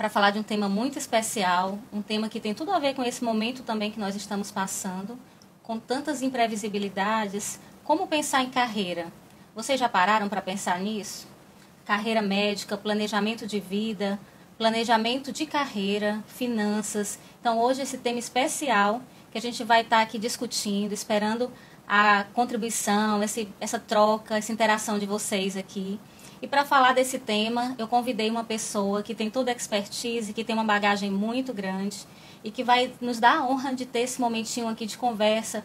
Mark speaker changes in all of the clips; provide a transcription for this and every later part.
Speaker 1: para falar de um tema muito especial, um tema que tem tudo a ver com esse momento também que nós estamos passando, com tantas imprevisibilidades. Como pensar em carreira? Vocês já pararam para pensar nisso? Carreira médica, planejamento de vida, planejamento de carreira, finanças. Então, hoje, esse tema especial que a gente vai estar aqui discutindo, esperando a contribuição, esse, essa troca, essa interação de vocês aqui. E para falar desse tema, eu convidei uma pessoa que tem toda a expertise, que tem uma bagagem muito grande e que vai nos dar a honra de ter esse momentinho aqui de conversa,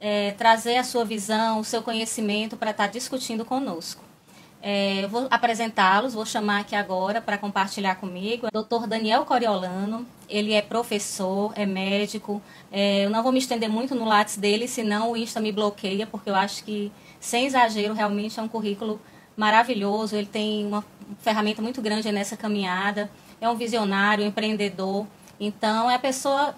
Speaker 1: é, trazer a sua visão, o seu conhecimento para estar tá discutindo conosco. É, eu vou apresentá-los, vou chamar aqui agora para compartilhar comigo. Dr. Daniel Coriolano, ele é professor, é médico. É, eu não vou me estender muito no lápis dele, senão o Insta me bloqueia, porque eu acho que, sem exagero, realmente é um currículo maravilhoso, ele tem uma ferramenta muito grande nessa caminhada, é um visionário, um empreendedor. Então, é a pessoa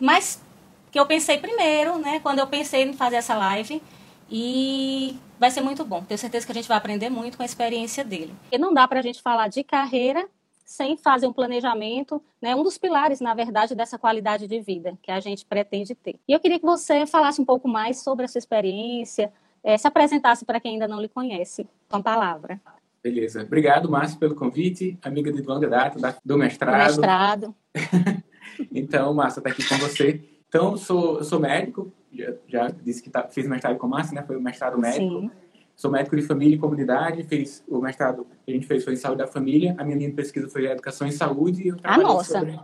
Speaker 1: mais que eu pensei primeiro, né, quando eu pensei em fazer essa live. E vai ser muito bom. Tenho certeza que a gente vai aprender muito com a experiência dele. E não dá para a gente falar de carreira sem fazer um planejamento, né, um dos pilares, na verdade, dessa qualidade de vida que a gente pretende ter. E eu queria que você falasse um pouco mais sobre a sua experiência, é, se apresentasse para quem ainda não lhe conhece, com a palavra.
Speaker 2: Beleza. Obrigado, Márcio, pelo convite, amiga de longa data do mestrado. Do
Speaker 1: mestrado.
Speaker 2: então, Márcia está aqui com você. Então, sou, sou médico, já, já disse que tá, fiz mestrado com Márcia, né? Foi o mestrado médico. Sim. Sou médico de família e comunidade, fiz o mestrado que a gente fez foi em saúde da família, a minha linha de pesquisa foi educação em saúde e eu
Speaker 1: A nossa. Sobre...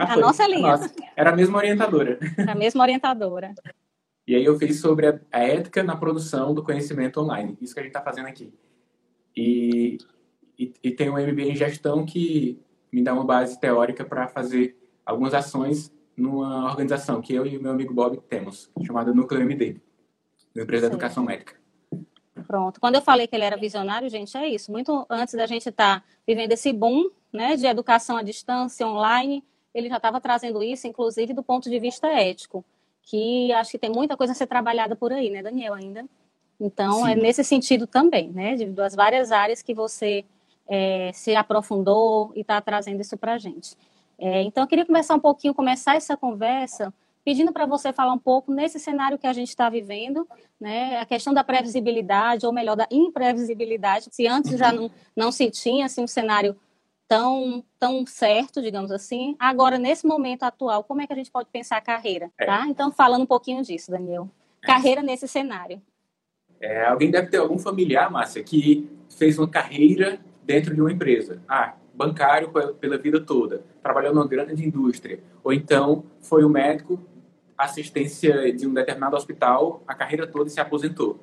Speaker 1: Ah, a nossa linha. A nossa.
Speaker 2: Era a mesma orientadora.
Speaker 1: A mesma orientadora.
Speaker 2: E aí eu fiz sobre a, a ética na produção do conhecimento online. Isso que a gente está fazendo aqui. E, e, e tem um MBA em gestão que me dá uma base teórica para fazer algumas ações numa organização que eu e o meu amigo Bob temos, chamada Núcleo MD, da empresa de educação médica.
Speaker 1: Pronto. Quando eu falei que ele era visionário, gente, é isso. Muito antes da gente estar tá vivendo esse boom né, de educação à distância, online, ele já estava trazendo isso, inclusive do ponto de vista ético que acho que tem muita coisa a ser trabalhada por aí, né, Daniel, ainda. Então, é Sim. é nesse sentido também, né, de, das várias áreas que você é, se aprofundou e está trazendo isso para a gente. É, então, eu queria começar um pouquinho, começar essa conversa pedindo para você falar um pouco nesse cenário que a gente está vivendo, né, a questão da previsibilidade, ou melhor, da imprevisibilidade, se antes já não, não se tinha assim, um cenário tão, tão certo, digamos assim. Agora, nesse momento atual, como é que a gente pode pensar a carreira? É. Tá? Então, falando um pouquinho disso, Daniel. É. Carreira nesse cenário.
Speaker 2: É, alguém deve ter algum familiar, Márcia, que fez uma carreira dentro de uma empresa. Ah, bancário pela vida toda, trabalhou numa grande indústria. Ou então foi o um médico, assistência de um determinado hospital, a carreira toda e se aposentou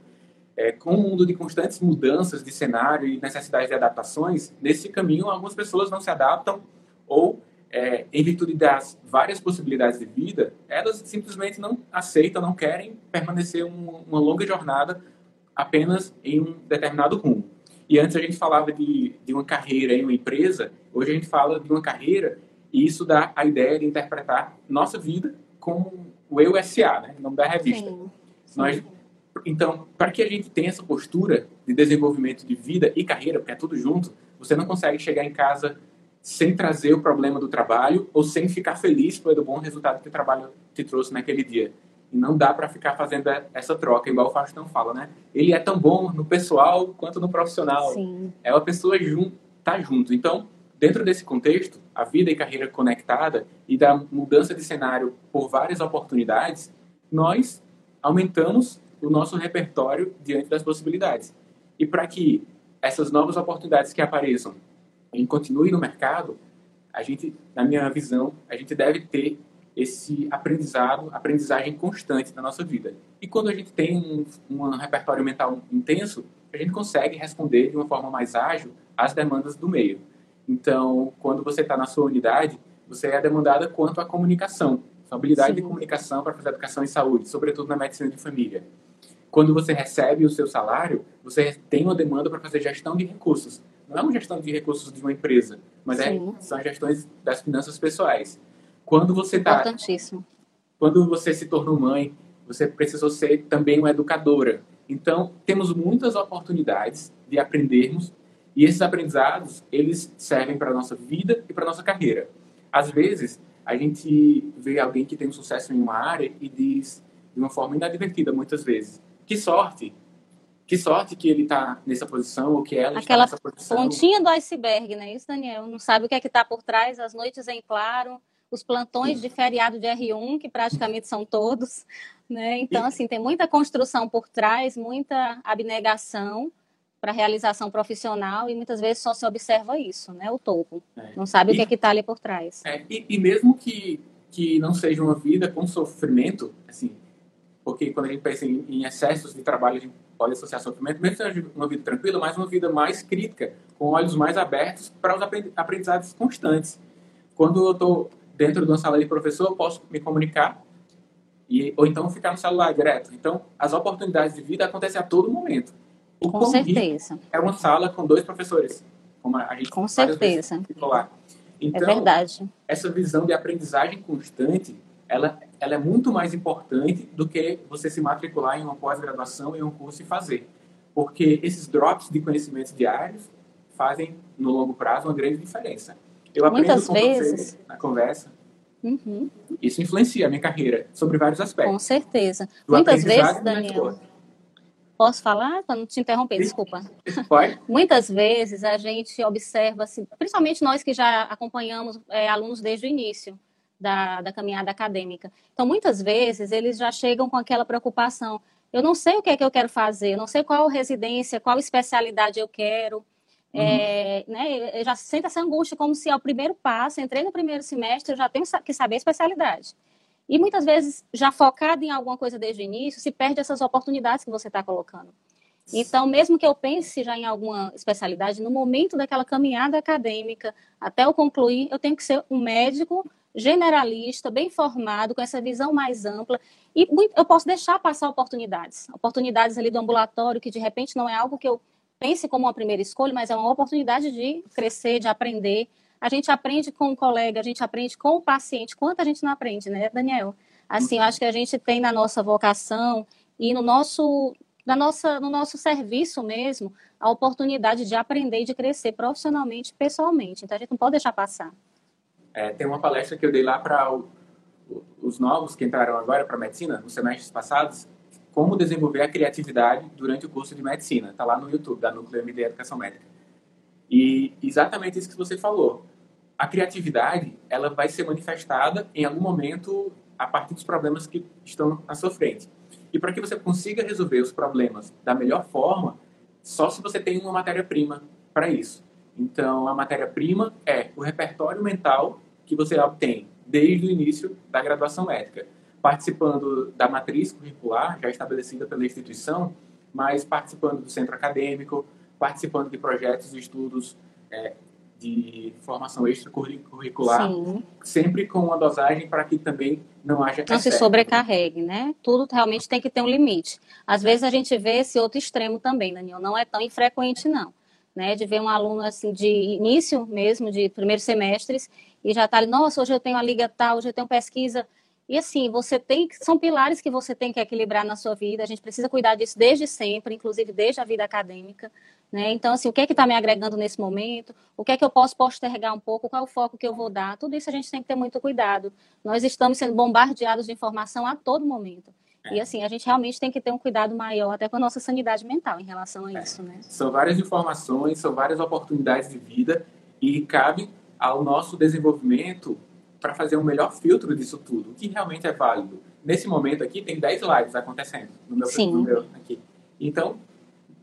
Speaker 2: é, com um mundo de constantes mudanças de cenário e necessidades de adaptações, nesse caminho algumas pessoas não se adaptam ou, é, em virtude das várias possibilidades de vida, elas simplesmente não aceitam, não querem permanecer um, uma longa jornada apenas em um determinado rumo. E antes a gente falava de, de uma carreira em uma empresa, hoje a gente fala de uma carreira e isso dá a ideia de interpretar nossa vida como o Eu SA, né, o nome da revista. Sim, sim. Nós então, para que a gente tenha essa postura de desenvolvimento de vida e carreira, porque é tudo junto, você não consegue chegar em casa sem trazer o problema do trabalho ou sem ficar feliz pelo bom resultado que o trabalho te trouxe naquele dia. E não dá para ficar fazendo essa troca, igual o Faustão fala, né? Ele é tão bom no pessoal quanto no profissional. Sim. É uma pessoa junto, tá junto. Então, dentro desse contexto, a vida e carreira conectada e da mudança de cenário por várias oportunidades, nós aumentamos o nosso repertório diante das possibilidades. E para que essas novas oportunidades que apareçam e continuem no mercado, a gente, na minha visão, a gente deve ter esse aprendizado, aprendizagem constante na nossa vida. E quando a gente tem um, um repertório mental intenso, a gente consegue responder de uma forma mais ágil às demandas do meio. Então, quando você está na sua unidade, você é demandada quanto à comunicação, sua habilidade Sim. de comunicação para fazer educação em saúde, sobretudo na medicina de família. Quando você recebe o seu salário, você tem uma demanda para fazer gestão de recursos. Não é uma gestão de recursos de uma empresa, mas é, são gestões das finanças pessoais. Quando você está
Speaker 1: importantíssimo.
Speaker 2: Quando você se tornou mãe, você precisou ser também uma educadora. Então, temos muitas oportunidades de aprendermos e esses aprendizados, eles servem para a nossa vida e para a nossa carreira. Às vezes, a gente vê alguém que tem um sucesso em uma área e diz de uma forma inadvertida, muitas vezes, que sorte, que sorte que ele está nessa posição ou que ela
Speaker 1: Aquela
Speaker 2: está nessa posição.
Speaker 1: pontinha do iceberg, né? Isso, Daniel? Não sabe o que é que está por trás, as noites em claro, os plantões de feriado de R1, que praticamente são todos, né? Então, assim, tem muita construção por trás, muita abnegação para realização profissional e muitas vezes só se observa isso, né? O topo. É. Não sabe e, o que é que está ali por trás.
Speaker 2: É, e, e, mesmo que, que não seja uma vida com sofrimento, assim, porque quando a gente pensa em, em excessos de trabalho, a gente pode associar sofrimento, mesmo seja uma vida tranquila, mas uma vida mais crítica, com olhos mais abertos para os aprendizados constantes. Quando eu estou dentro de uma sala de professor, eu posso me comunicar e, ou então ficar no celular direto. Então, as oportunidades de vida acontecem a todo momento.
Speaker 1: O com certeza.
Speaker 2: É uma sala com dois professores, como a gente
Speaker 1: Com certeza.
Speaker 2: Lá.
Speaker 1: É então, é verdade.
Speaker 2: Essa visão de aprendizagem constante, ela, ela é muito mais importante do que você se matricular em uma pós-graduação, em um curso e fazer. Porque esses drops de conhecimentos diários fazem, no longo prazo, uma grande diferença.
Speaker 1: Eu Muitas vezes.
Speaker 2: na conversa.
Speaker 1: Uhum.
Speaker 2: Isso influencia a minha carreira sobre vários aspectos.
Speaker 1: Com certeza. Muitas vezes, Daniel. Posso falar? Para não te interromper, desculpa.
Speaker 2: Pode.
Speaker 1: Muitas vezes a gente observa, assim, principalmente nós que já acompanhamos é, alunos desde o início da, da caminhada acadêmica. Então, muitas vezes eles já chegam com aquela preocupação. Eu não sei o que é que eu quero fazer, eu não sei qual residência, qual especialidade eu quero. Uhum. É, né, já sinto essa angústia como se ao primeiro passo, entrei no primeiro semestre, eu já tenho que saber a especialidade. E muitas vezes, já focado em alguma coisa desde o início, se perde essas oportunidades que você está colocando. Então, mesmo que eu pense já em alguma especialidade, no momento daquela caminhada acadêmica, até eu concluir, eu tenho que ser um médico generalista, bem formado, com essa visão mais ampla. E eu posso deixar passar oportunidades. Oportunidades ali do ambulatório, que de repente não é algo que eu pense como uma primeira escolha, mas é uma oportunidade de crescer, de aprender. A gente aprende com o colega, a gente aprende com o paciente. Quanto a gente não aprende, né, Daniel? Assim, eu acho que a gente tem na nossa vocação e no nosso, na nossa, no nosso serviço mesmo a oportunidade de aprender e de crescer profissionalmente, pessoalmente. Então, a gente não pode deixar passar.
Speaker 2: É, tem uma palestra que eu dei lá para os novos que entraram agora para medicina, nos semestres passados, como desenvolver a criatividade durante o curso de medicina. Está lá no YouTube, da Núcleo MD Educação Médica. E exatamente isso que você falou. A criatividade, ela vai ser manifestada em algum momento a partir dos problemas que estão à sua frente. E para que você consiga resolver os problemas da melhor forma, só se você tem uma matéria-prima para isso. Então, a matéria-prima é o repertório mental que você obtém desde o início da graduação médica participando da matriz curricular já estabelecida pela instituição, mas participando do centro acadêmico, participando de projetos e estudos é, de formação extracurricular, Sim. sempre com uma dosagem para que também não haja
Speaker 1: não se sobrecarregue, né? Tudo realmente tem que ter um limite. Às vezes a gente vê esse outro extremo também, Daniel, não é tão infrequente não, né? De ver um aluno assim de início mesmo, de primeiros semestres, e já está ali, nossa, hoje eu tenho a liga tal, hoje eu tenho pesquisa e assim, você tem são pilares que você tem que equilibrar na sua vida. A gente precisa cuidar disso desde sempre, inclusive desde a vida acadêmica. Né? Então, assim, o que é que está me agregando nesse momento? O que é que eu posso postergar um pouco? Qual é o foco que eu vou dar? Tudo isso a gente tem que ter muito cuidado. Nós estamos sendo bombardeados de informação a todo momento. E assim, a gente realmente tem que ter um cuidado maior até com a nossa sanidade mental em relação a é. isso, né?
Speaker 2: São várias informações, são várias oportunidades de vida e cabe ao nosso desenvolvimento para fazer um melhor filtro disso tudo, o que realmente é válido. Nesse momento aqui, tem 10 lives acontecendo no meu,
Speaker 1: Sim.
Speaker 2: Meu aqui. Então,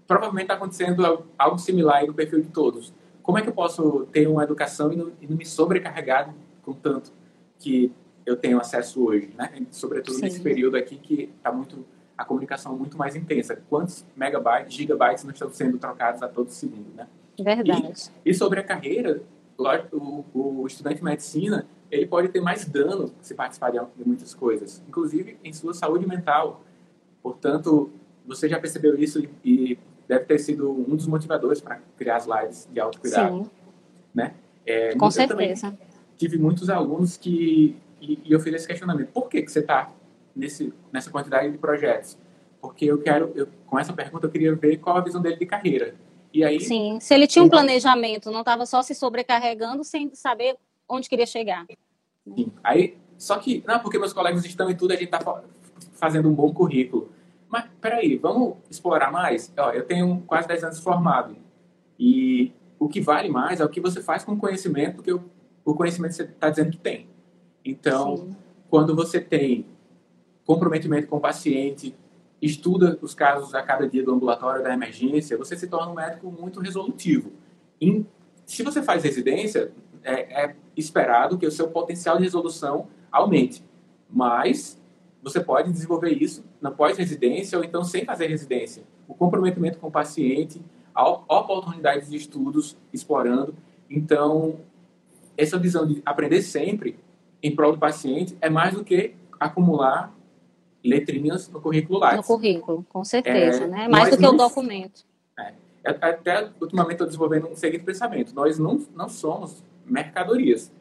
Speaker 2: provavelmente está acontecendo algo similar no perfil de todos. Como é que eu posso ter uma educação e não, e não me sobrecarregar com tanto que eu tenho acesso hoje, né? Sobretudo Sim. nesse período aqui que está muito a comunicação muito mais intensa. Quantos megabytes, gigabytes não estão sendo trocados a todo segundo, né?
Speaker 1: Verdade.
Speaker 2: E, e sobre a carreira, o, o estudante de medicina ele pode ter mais dano se participar de muitas coisas, inclusive em sua saúde mental. Portanto, você já percebeu isso e deve ter sido um dos motivadores para criar as lives de autocuidado. Sim. Né?
Speaker 1: É, Com certeza.
Speaker 2: tive muitos alunos que e, e, eu fiz esse questionamento. Por que, que você está nessa quantidade de projetos? Porque eu quero, eu, com essa pergunta, eu queria ver qual a visão dele de carreira. E aí,
Speaker 1: Sim, se ele tinha um planejamento, não estava só se sobrecarregando sem saber onde queria chegar.
Speaker 2: Sim. Aí, só que, não, porque meus colegas estão e tudo, a gente está fazendo um bom currículo. Mas, peraí, vamos explorar mais? Ó, eu tenho quase 10 anos formado. E o que vale mais é o que você faz com o conhecimento que o, o conhecimento você está dizendo que tem. Então, Sim. quando você tem comprometimento com o paciente, estuda os casos a cada dia do ambulatório da emergência, você se torna um médico muito resolutivo. E, se você faz residência, é, é esperado que o seu potencial de resolução aumente. Mas você pode desenvolver isso na pós-residência ou então sem fazer residência. O comprometimento com o paciente, oportunidades de estudos explorando. Então, essa visão de aprender sempre em prol do paciente é mais do que acumular letrinhas no currículo Lattes.
Speaker 1: No currículo, com certeza, é, né? Mais do que o documento.
Speaker 2: É, até ultimamente estou desenvolvendo um seguinte pensamento. Nós não, não somos mercadorias,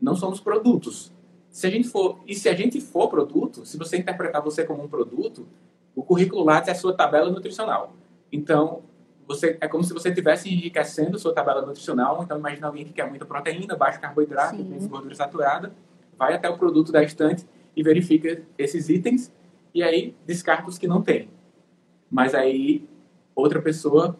Speaker 2: não somos produtos. Se a gente for, e se a gente for produto, se você interpretar você como um produto, o currículo Lattes é a sua tabela nutricional. Então, você é como se você estivesse enriquecendo sua tabela nutricional. Então, imagina alguém que quer muita proteína, baixo carboidrato, gordura saturada, vai até o produto da estante e verifica esses itens e aí descarta os que não tem. Mas aí outra pessoa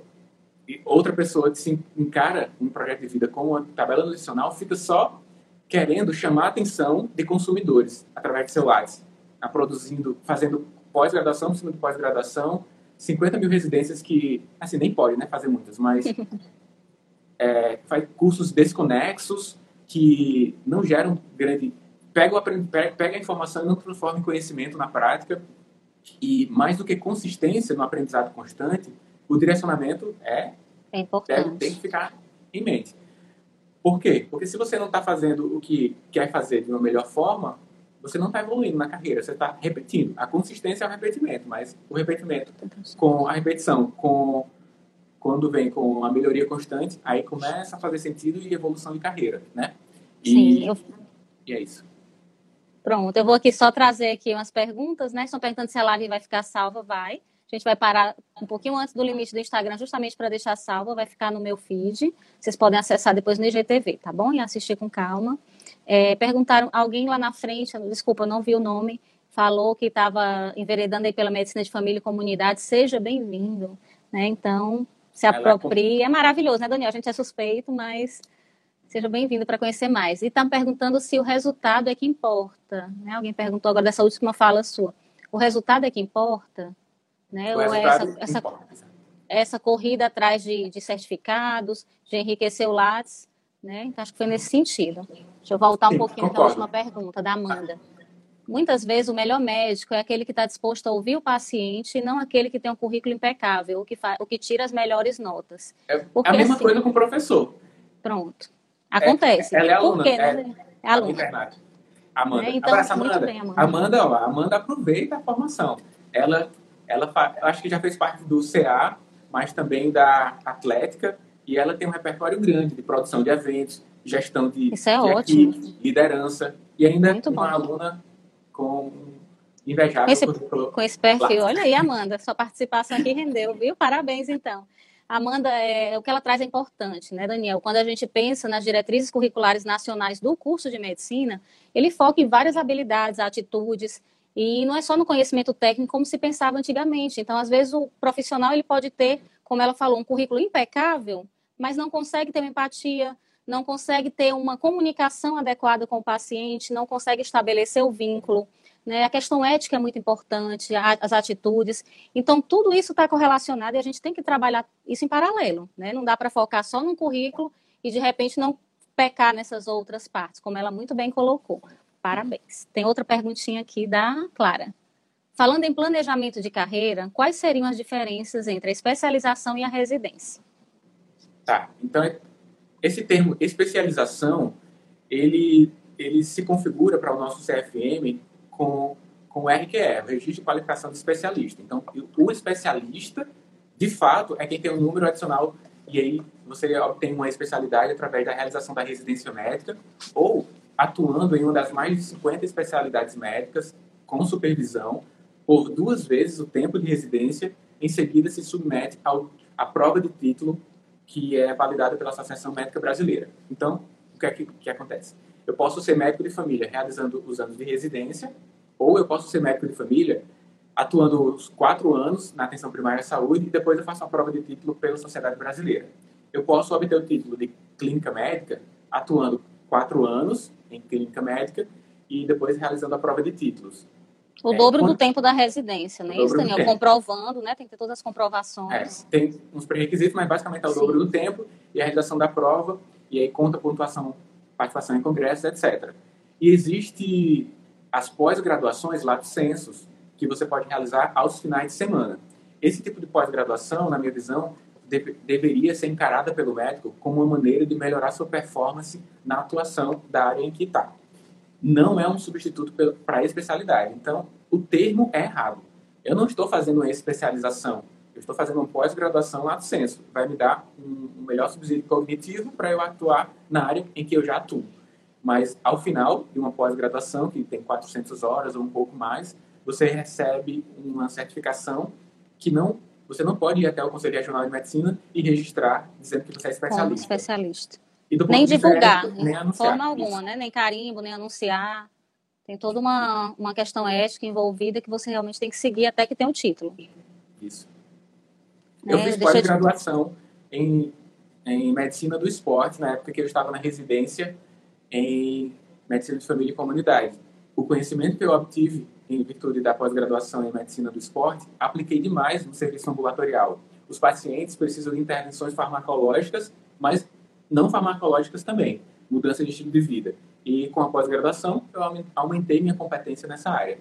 Speaker 2: outra pessoa se encara um projeto de vida com uma tabela nutricional fica só querendo chamar a atenção de consumidores através de celulares, a produzindo, fazendo pós-graduação cima de pós-graduação, 50 mil residências que, assim, nem pode né, fazer muitas, mas é, faz cursos desconexos que não geram grande pega, pega a informação e não transforma em conhecimento na prática. E mais do que consistência no aprendizado constante, o direcionamento é,
Speaker 1: é importante.
Speaker 2: Deve, tem que ficar em mente. Por quê? Porque se você não está fazendo o que quer fazer de uma melhor forma, você não está evoluindo na carreira, você está repetindo. A consistência é o repetimento, mas o repetimento com a repetição, com quando vem com a melhoria constante, aí começa a fazer sentido e evolução de carreira, né?
Speaker 1: E, Sim, eu...
Speaker 2: e é isso.
Speaker 1: Pronto, eu vou aqui só trazer aqui umas perguntas, né? Estão perguntando se a live vai ficar salva, vai. A gente vai parar um pouquinho antes do limite do Instagram, justamente para deixar salva, vai ficar no meu feed. Vocês podem acessar depois no IGTV, tá bom? E assistir com calma. É, perguntaram, alguém lá na frente, desculpa, não vi o nome, falou que estava enveredando aí pela medicina de família e comunidade. Seja bem-vindo, né? Então, se aproprie. É maravilhoso, né, Daniel? A gente é suspeito, mas Seja bem-vindo para conhecer mais. E está perguntando se o resultado é que importa. Né? Alguém perguntou agora dessa última fala sua. O resultado é que importa? Né?
Speaker 2: Ou é essa, essa,
Speaker 1: essa, corrida atrás de, de, certificados, de enriquecer o Lattes? Né? Então, acho que foi nesse sentido. Deixa eu voltar um Sim, pouquinho para a última pergunta, da Amanda. Muitas vezes o melhor médico é aquele que está disposto a ouvir o paciente e não aquele que tem um currículo impecável, o que, o que tira as melhores notas.
Speaker 2: É, Porque, é a mesma assim, coisa com o professor.
Speaker 1: Pronto. Acontece.
Speaker 2: É, ela é aluna.
Speaker 1: Por quê, né?
Speaker 2: É, é aluna. Internato. Amanda. É, então, Abraça, Amanda. Bem, Amanda. Amanda, ó, Amanda aproveita a formação. Ela, ela acho que já fez parte do CA, mas também da Atlética, e ela tem um repertório grande de produção de eventos, gestão de,
Speaker 1: Isso é
Speaker 2: de
Speaker 1: ótimo.
Speaker 2: Equipe, liderança, e ainda Muito uma bom. aluna com invejável
Speaker 1: com esse, com esse perfil. Olha aí, Amanda, sua participação aqui rendeu, viu? Parabéns, então. Amanda, é, o que ela traz é importante, né, Daniel? Quando a gente pensa nas diretrizes curriculares nacionais do curso de medicina, ele foca em várias habilidades, atitudes, e não é só no conhecimento técnico como se pensava antigamente. Então, às vezes, o profissional ele pode ter, como ela falou, um currículo impecável, mas não consegue ter empatia, não consegue ter uma comunicação adequada com o paciente, não consegue estabelecer o vínculo. Né? A questão ética é muito importante, as atitudes. Então, tudo isso está correlacionado e a gente tem que trabalhar isso em paralelo. Né? Não dá para focar só no currículo e, de repente, não pecar nessas outras partes, como ela muito bem colocou. Parabéns. Tem outra perguntinha aqui da Clara. Falando em planejamento de carreira, quais seriam as diferenças entre a especialização e a residência?
Speaker 2: Tá, então esse termo especialização, ele ele se configura para o nosso CFM com, com o RQE, o Registro de Qualificação de Especialista. Então, o especialista, de fato, é quem tem um número adicional e aí você obtém uma especialidade através da realização da residência médica ou atuando em uma das mais de 50 especialidades médicas com supervisão por duas vezes o tempo de residência, em seguida se submete ao, à prova de título que é validada pela Associação Médica Brasileira. Então, o que é que, que acontece? Eu posso ser médico de família realizando os anos de residência, ou eu posso ser médico de família atuando os quatro anos na atenção primária à saúde e depois eu faço uma prova de título pela Sociedade Brasileira. Eu posso obter o título de clínica médica atuando quatro anos em clínica médica e depois realizando a prova de títulos.
Speaker 1: O é, dobro quando... do tempo da residência, né? Isso, Daniel, comprovando, né? Tem que ter todas as comprovações.
Speaker 2: É, tem uns pré-requisitos, mas basicamente é o Sim. dobro do tempo e a realização da prova, e aí conta pontuação, participação em congressos, etc. E existe as pós-graduações, lato sensus, que você pode realizar aos finais de semana. Esse tipo de pós-graduação, na minha visão, deve, deveria ser encarada pelo médico como uma maneira de melhorar sua performance na atuação da área em que está. Não é um substituto para a especialidade. Então, o termo é errado. Eu não estou fazendo uma especialização, eu estou fazendo uma pós-graduação lato senso. Vai me dar um, um melhor subsídio cognitivo para eu atuar na área em que eu já atuo. Mas, ao final de uma pós-graduação, que tem 400 horas ou um pouco mais, você recebe uma certificação que não você não pode ir até o Conselho Regional de Medicina e registrar dizendo que você é especialista. Como
Speaker 1: especialista. nem divulgar, de nem de forma alguma, né? nem carimbo, nem anunciar. Tem toda uma, uma questão ética envolvida que você realmente tem que seguir até que tenha o um título.
Speaker 2: Isso. Né? Eu fiz pós-graduação de... em, em Medicina do Esporte, na época que eu estava na residência em Medicina de Família e Comunidade. O conhecimento que eu obtive em virtude da pós-graduação em medicina do esporte, apliquei demais no serviço ambulatorial. Os pacientes precisam de intervenções farmacológicas, mas não farmacológicas também, mudança de estilo de vida. E com a pós-graduação, eu aumentei minha competência nessa área.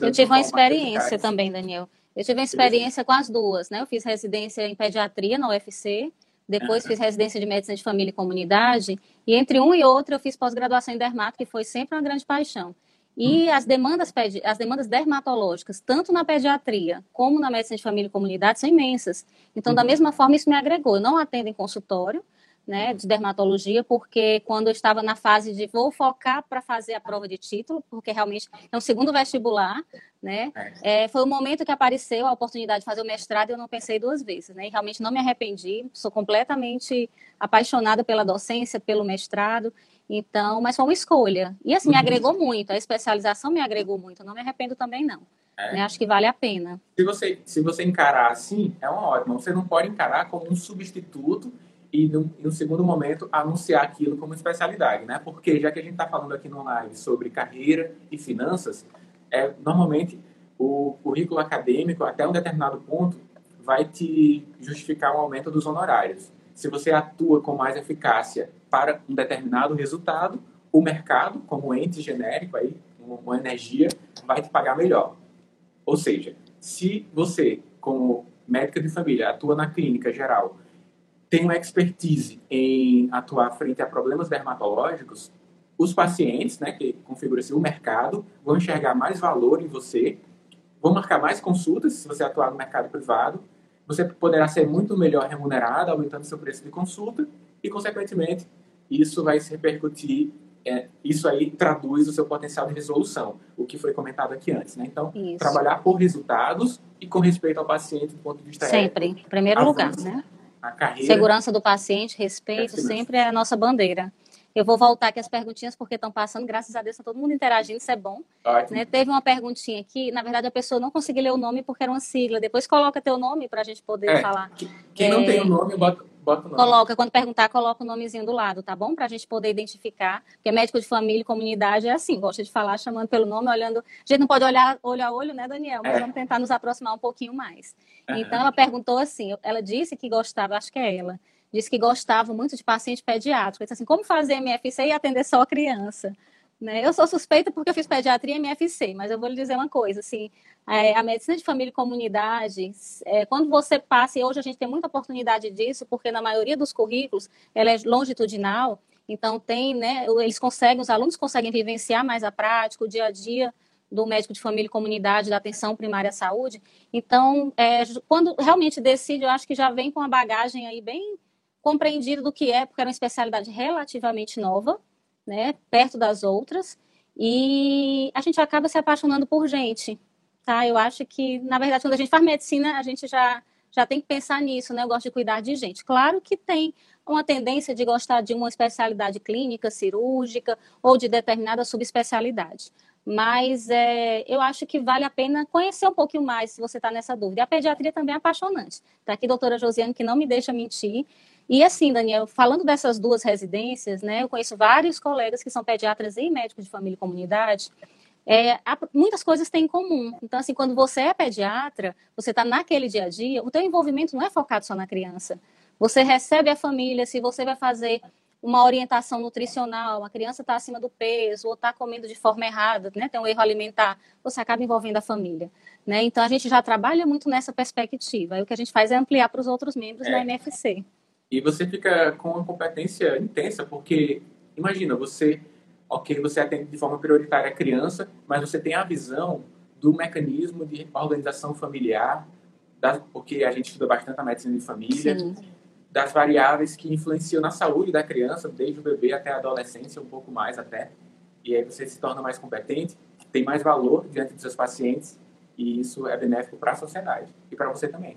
Speaker 1: Eu tive uma experiência também, Daniel. Eu tive uma experiência com as duas, né? Eu fiz residência em pediatria na UFC, depois fiz residência de medicina de família e comunidade, e entre um e outro eu fiz pós-graduação em dermato, que foi sempre uma grande paixão. E as demandas, as demandas dermatológicas, tanto na pediatria como na medicina de família e comunidade, são imensas. Então, da uhum. mesma forma, isso me agregou. Eu não atendo em consultório, né, de dermatologia, porque quando eu estava na fase de vou focar para fazer a prova de título, porque realmente é um segundo vestibular, né, é, foi o momento que apareceu a oportunidade de fazer o mestrado e eu não pensei duas vezes, né, e realmente não me arrependi, sou completamente apaixonada pela docência, pelo mestrado, então, mas foi uma escolha. E assim, me uhum. agregou muito, a especialização me agregou muito, não me arrependo também não. É. Né? Acho que vale a pena.
Speaker 2: Se você, se você encarar assim, é uma ótima. Você não pode encarar como um substituto e, num, um segundo momento, anunciar aquilo como especialidade, né? Porque já que a gente está falando aqui no live sobre carreira e finanças, é, normalmente o currículo acadêmico, até um determinado ponto, vai te justificar um aumento dos honorários. Se você atua com mais eficácia para um determinado resultado, o mercado, como ente genérico, aí, uma energia, vai te pagar melhor. Ou seja, se você, como médica de família, atua na clínica geral, tem uma expertise em atuar frente a problemas dermatológicos, os pacientes, né, que configura-se o mercado, vão enxergar mais valor em você, vão marcar mais consultas se você atuar no mercado privado, você poderá ser muito melhor remunerado, aumentando seu preço de consulta e, consequentemente, isso vai se repercutir, é, isso aí traduz o seu potencial de resolução, o que foi comentado aqui antes, né? Então, isso. trabalhar por resultados e com respeito ao paciente do ponto de vista
Speaker 1: Sempre, em primeiro lugar, né? A carreira, Segurança do paciente, respeito, sempre é a nossa bandeira. Eu vou voltar aqui as perguntinhas porque estão passando, graças a Deus, está todo mundo interagindo, isso é bom. Né? Teve uma perguntinha aqui, na verdade a pessoa não conseguiu ler o nome porque era uma sigla. Depois coloca teu nome para a gente poder é, falar.
Speaker 2: Quem é, não tem o nome, bota, bota o nome.
Speaker 1: Coloca, quando perguntar, coloca o nomezinho do lado, tá bom? Para a gente poder identificar. Porque médico de família e comunidade é assim, gosta de falar chamando pelo nome, olhando. A gente não pode olhar olho a olho, né, Daniel? Mas é. vamos tentar nos aproximar um pouquinho mais. Então ela perguntou assim, ela disse que gostava, acho que é ela disse que gostava muito de paciente pediátrico. Ele disse assim, como fazer MFC e atender só a criança? Né? Eu sou suspeita porque eu fiz pediatria e MFC, mas eu vou lhe dizer uma coisa, assim, é, a medicina de família e comunidade, é, quando você passa, e hoje a gente tem muita oportunidade disso, porque na maioria dos currículos ela é longitudinal, Então tem, né, eles conseguem, os alunos conseguem vivenciar mais a prática, o dia a dia do médico de família e comunidade, da atenção primária à saúde. Então, é, quando realmente decide, eu acho que já vem com uma bagagem aí bem compreendida do que é, porque era uma especialidade relativamente nova, né, perto das outras, e a gente acaba se apaixonando por gente, tá? Eu acho que, na verdade, quando a gente faz medicina, a gente já já tem que pensar nisso, né? Eu gosto de cuidar de gente. Claro que tem uma tendência de gostar de uma especialidade clínica, cirúrgica ou de determinada subespecialidade. Mas é, eu acho que vale a pena conhecer um pouquinho mais se você está nessa dúvida. A pediatria também é apaixonante. Está aqui a doutora Josiane, que não me deixa mentir. E assim, Daniel, falando dessas duas residências, né, eu conheço vários colegas que são pediatras e médicos de família e comunidade. É, há, muitas coisas têm em comum. Então, assim, quando você é pediatra, você está naquele dia a dia, o teu envolvimento não é focado só na criança. Você recebe a família, se você vai fazer uma orientação nutricional, a criança está acima do peso ou está comendo de forma errada, né, tem um erro alimentar, você acaba envolvendo a família. Né? Então, a gente já trabalha muito nessa perspectiva. Aí o que a gente faz é ampliar para os outros membros é. da NFC.
Speaker 2: E você fica com uma competência intensa, porque, imagina, você, ok, você atende de forma prioritária a criança, mas você tem a visão do mecanismo de organização familiar, das, porque a gente estuda bastante a medicina de família, Sim das variáveis que influenciam na saúde da criança, desde o bebê até a adolescência, um pouco mais até. E aí você se torna mais competente, tem mais valor diante dos seus pacientes, e isso é benéfico para a sociedade e para você também.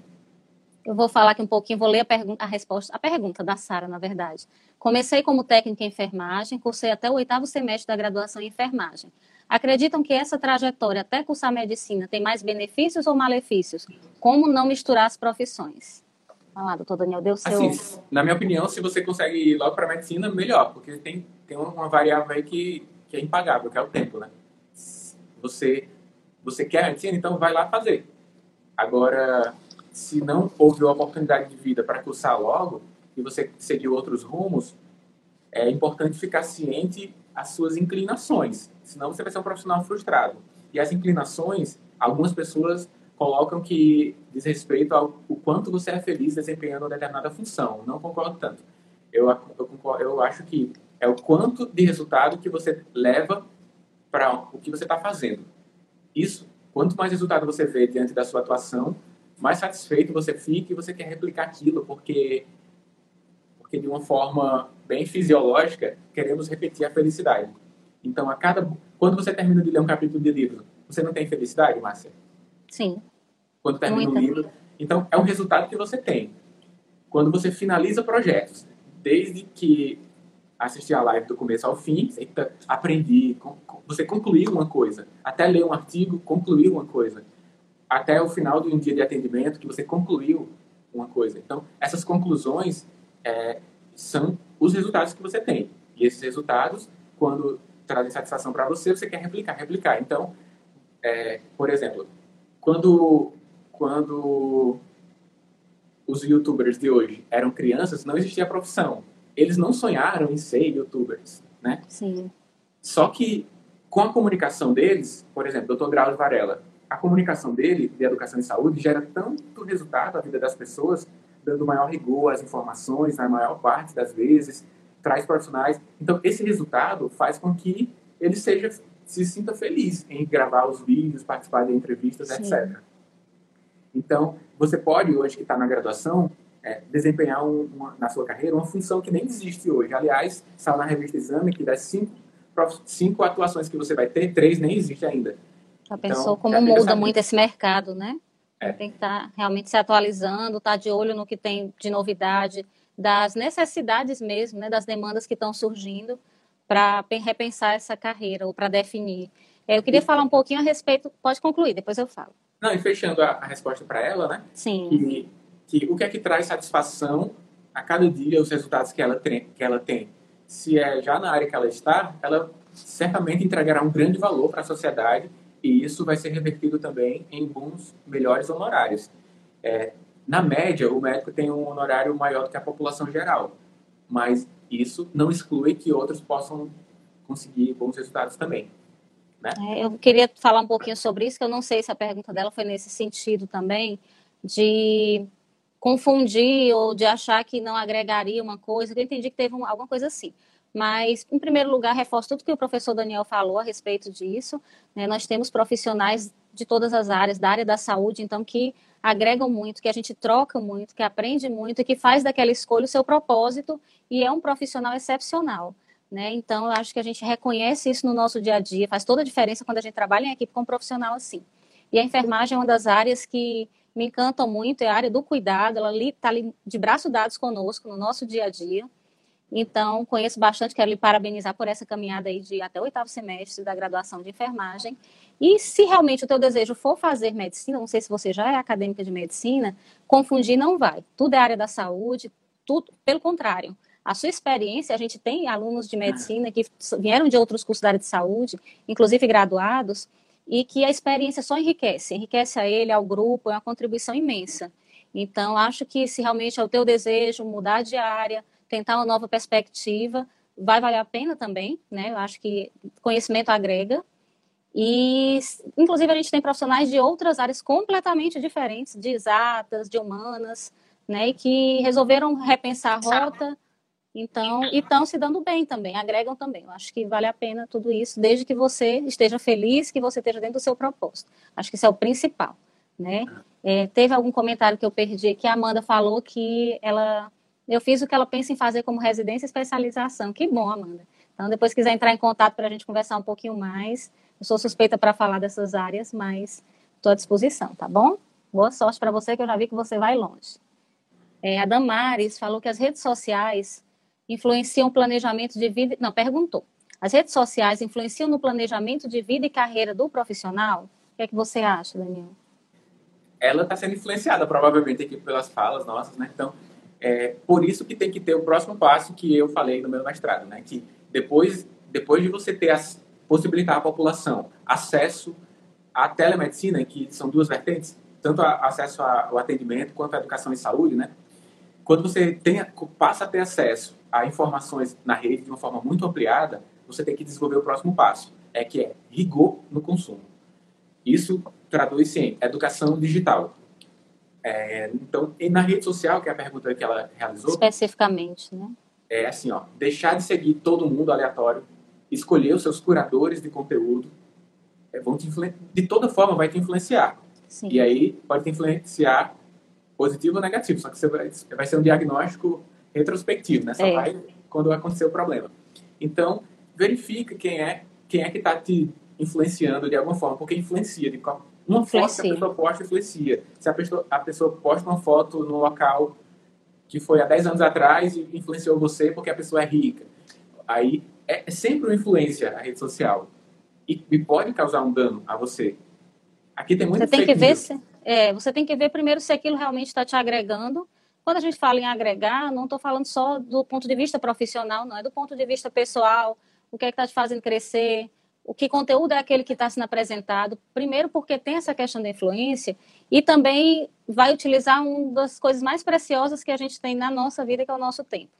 Speaker 1: Eu vou falar aqui um pouquinho, vou ler a, a resposta, a pergunta da Sara, na verdade. Comecei como técnica em enfermagem, cursei até o oitavo semestre da graduação em enfermagem. Acreditam que essa trajetória até cursar medicina tem mais benefícios ou malefícios? Como não misturar as profissões? Ah, doutor Daniel, deu seu...
Speaker 2: Assim, na minha opinião, se você consegue ir logo para medicina, melhor, porque tem, tem uma variável aí que, que é impagável, que é o tempo, né? Você, você quer medicina, então vai lá fazer. Agora, se não houve a oportunidade de vida para cursar logo e você seguiu outros rumos, é importante ficar ciente as suas inclinações, senão você vai ser um profissional frustrado. E as inclinações, algumas pessoas colocam que diz respeito ao o quanto você é feliz desempenhando uma determinada função. Não concordo tanto. Eu, eu, eu acho que é o quanto de resultado que você leva para o que você está fazendo. Isso, quanto mais resultado você vê diante da sua atuação, mais satisfeito você fica e você quer replicar aquilo, porque, porque de uma forma bem fisiológica, queremos repetir a felicidade. Então, a cada quando você termina de ler um capítulo de livro, você não tem felicidade, Márcia?
Speaker 1: Sim.
Speaker 2: Quando termina Muita. o livro. Então, é um resultado que você tem. Quando você finaliza projetos, desde que assistir a live do começo ao fim, aprendi, você concluiu uma coisa, até ler um artigo, concluiu uma coisa, até o final de um dia de atendimento que você concluiu uma coisa. Então, essas conclusões é, são os resultados que você tem. E esses resultados, quando trazem satisfação para você, você quer replicar, replicar. Então, é, por exemplo, quando, quando os youtubers de hoje eram crianças, não existia a profissão. Eles não sonharam em ser youtubers, né?
Speaker 1: Sim.
Speaker 2: Só que com a comunicação deles, por exemplo, Dr. Graus Varela, a comunicação dele de educação e saúde gera tanto resultado na vida das pessoas, dando maior rigor às informações, na maior parte das vezes, traz profissionais. Então, esse resultado faz com que ele seja se sinta feliz em gravar os vídeos, participar de entrevistas, Sim. etc. Então, você pode, hoje que está na graduação, é, desempenhar um, uma, na sua carreira uma função que nem existe hoje. Aliás, saiu na revista Exame que das cinco, cinco atuações que você vai ter, três nem existe ainda.
Speaker 1: Já pensou então, como muda muito esse mercado, né? É. Tem que estar tá realmente se atualizando, estar tá de olho no que tem de novidade, das necessidades mesmo, né, das demandas que estão surgindo para repensar essa carreira ou para definir. É, eu queria falar um pouquinho a respeito. Pode concluir, depois eu falo.
Speaker 2: Não, e fechando a, a resposta para ela, né?
Speaker 1: Sim.
Speaker 2: Que, que, o que é que traz satisfação a cada dia, os resultados que ela, tem, que ela tem. Se é já na área que ela está, ela certamente entregará um grande valor para a sociedade e isso vai ser revertido também em bons, melhores honorários. É, na média, o médico tem um honorário maior do que a população geral, mas isso não exclui que outros possam conseguir bons resultados também. Né?
Speaker 1: É, eu queria falar um pouquinho sobre isso, que eu não sei se a pergunta dela foi nesse sentido também, de confundir ou de achar que não agregaria uma coisa. Eu entendi que teve alguma coisa assim. Mas, em primeiro lugar, reforço tudo que o professor Daniel falou a respeito disso. Né? Nós temos profissionais de todas as áreas, da área da saúde, então, que agregam muito, que a gente troca muito, que aprende muito e que faz daquela escolha o seu propósito e é um profissional excepcional. Né? Então, eu acho que a gente reconhece isso no nosso dia a dia, faz toda a diferença quando a gente trabalha em equipe com um profissional assim. E a enfermagem é uma das áreas que me encantam muito, é a área do cuidado, ela está ali de braço dados conosco no nosso dia a dia. Então, conheço bastante, quero lhe parabenizar por essa caminhada aí de até o oitavo semestre da graduação de enfermagem. E se realmente o teu desejo for fazer medicina, não sei se você já é acadêmica de medicina, confundir não vai. Tudo é área da saúde, tudo, pelo contrário. A sua experiência, a gente tem alunos de medicina que vieram de outros cursos da área de saúde, inclusive graduados, e que a experiência só enriquece, enriquece a ele, ao grupo, é uma contribuição imensa. Então, acho que se realmente é o teu desejo mudar de área, tentar uma nova perspectiva, vai valer a pena também, né? Eu acho que conhecimento agrega. E, inclusive, a gente tem profissionais de outras áreas completamente diferentes, de exatas, de humanas, né? E que resolveram repensar a rota, então, e estão se dando bem também, agregam também. Eu acho que vale a pena tudo isso, desde que você esteja feliz, que você esteja dentro do seu propósito. Acho que isso é o principal, né? É, teve algum comentário que eu perdi que a Amanda falou que ela eu fiz o que ela pensa em fazer como residência e especialização. Que bom, Amanda. Então, depois quiser entrar em contato para a gente conversar um pouquinho mais. Eu sou suspeita para falar dessas áreas, mas estou à disposição, tá bom? Boa sorte para você, que eu já vi que você vai longe. É, a Damares falou que as redes sociais influenciam o planejamento de vida. Não, perguntou. As redes sociais influenciam no planejamento de vida e carreira do profissional? O que é que você acha, Daniel?
Speaker 2: Ela está sendo influenciada, provavelmente, aqui pelas falas nossas, né? Então, é por isso que tem que ter o próximo passo que eu falei no meu mestrado, né? Que depois, depois de você ter as, possibilitar à população acesso à telemedicina, que são duas vertentes, tanto a, acesso ao atendimento quanto à educação e saúde, né? Quando você tem, passa a ter acesso a informações na rede de uma forma muito ampliada, você tem que desenvolver o próximo passo, é que é rigor no consumo. Isso traduz-se em educação digital. É, então, e na rede social, que é a pergunta que ela realizou.
Speaker 1: Especificamente, né?
Speaker 2: É assim, ó, deixar de seguir todo mundo aleatório, escolher os seus curadores de conteúdo, é, vão te de toda forma vai te influenciar. Sim. E aí pode te influenciar positivo ou negativo, só que você vai, vai ser um diagnóstico retrospectivo, né? Só é. vai quando acontecer o problema. Então, verifica quem é, quem é que está te influenciando de alguma forma, porque influencia de qual, uma foto que a pessoa posta influencia. Se a pessoa, a pessoa posta uma foto no local que foi há 10 anos atrás e influenciou você porque a pessoa é rica. Aí é, é sempre uma influência a rede social. E, e, pode causar um dano a você. Aqui tem muito
Speaker 1: Você tem que ver se, é, você tem que ver primeiro se aquilo realmente está te agregando. Quando a gente fala em agregar, não estou falando só do ponto de vista profissional, não, é do ponto de vista pessoal, o que é que está te fazendo crescer, o que conteúdo é aquele que está sendo apresentado, primeiro porque tem essa questão da influência e também vai utilizar uma das coisas mais preciosas que a gente tem na nossa vida, que é o nosso tempo.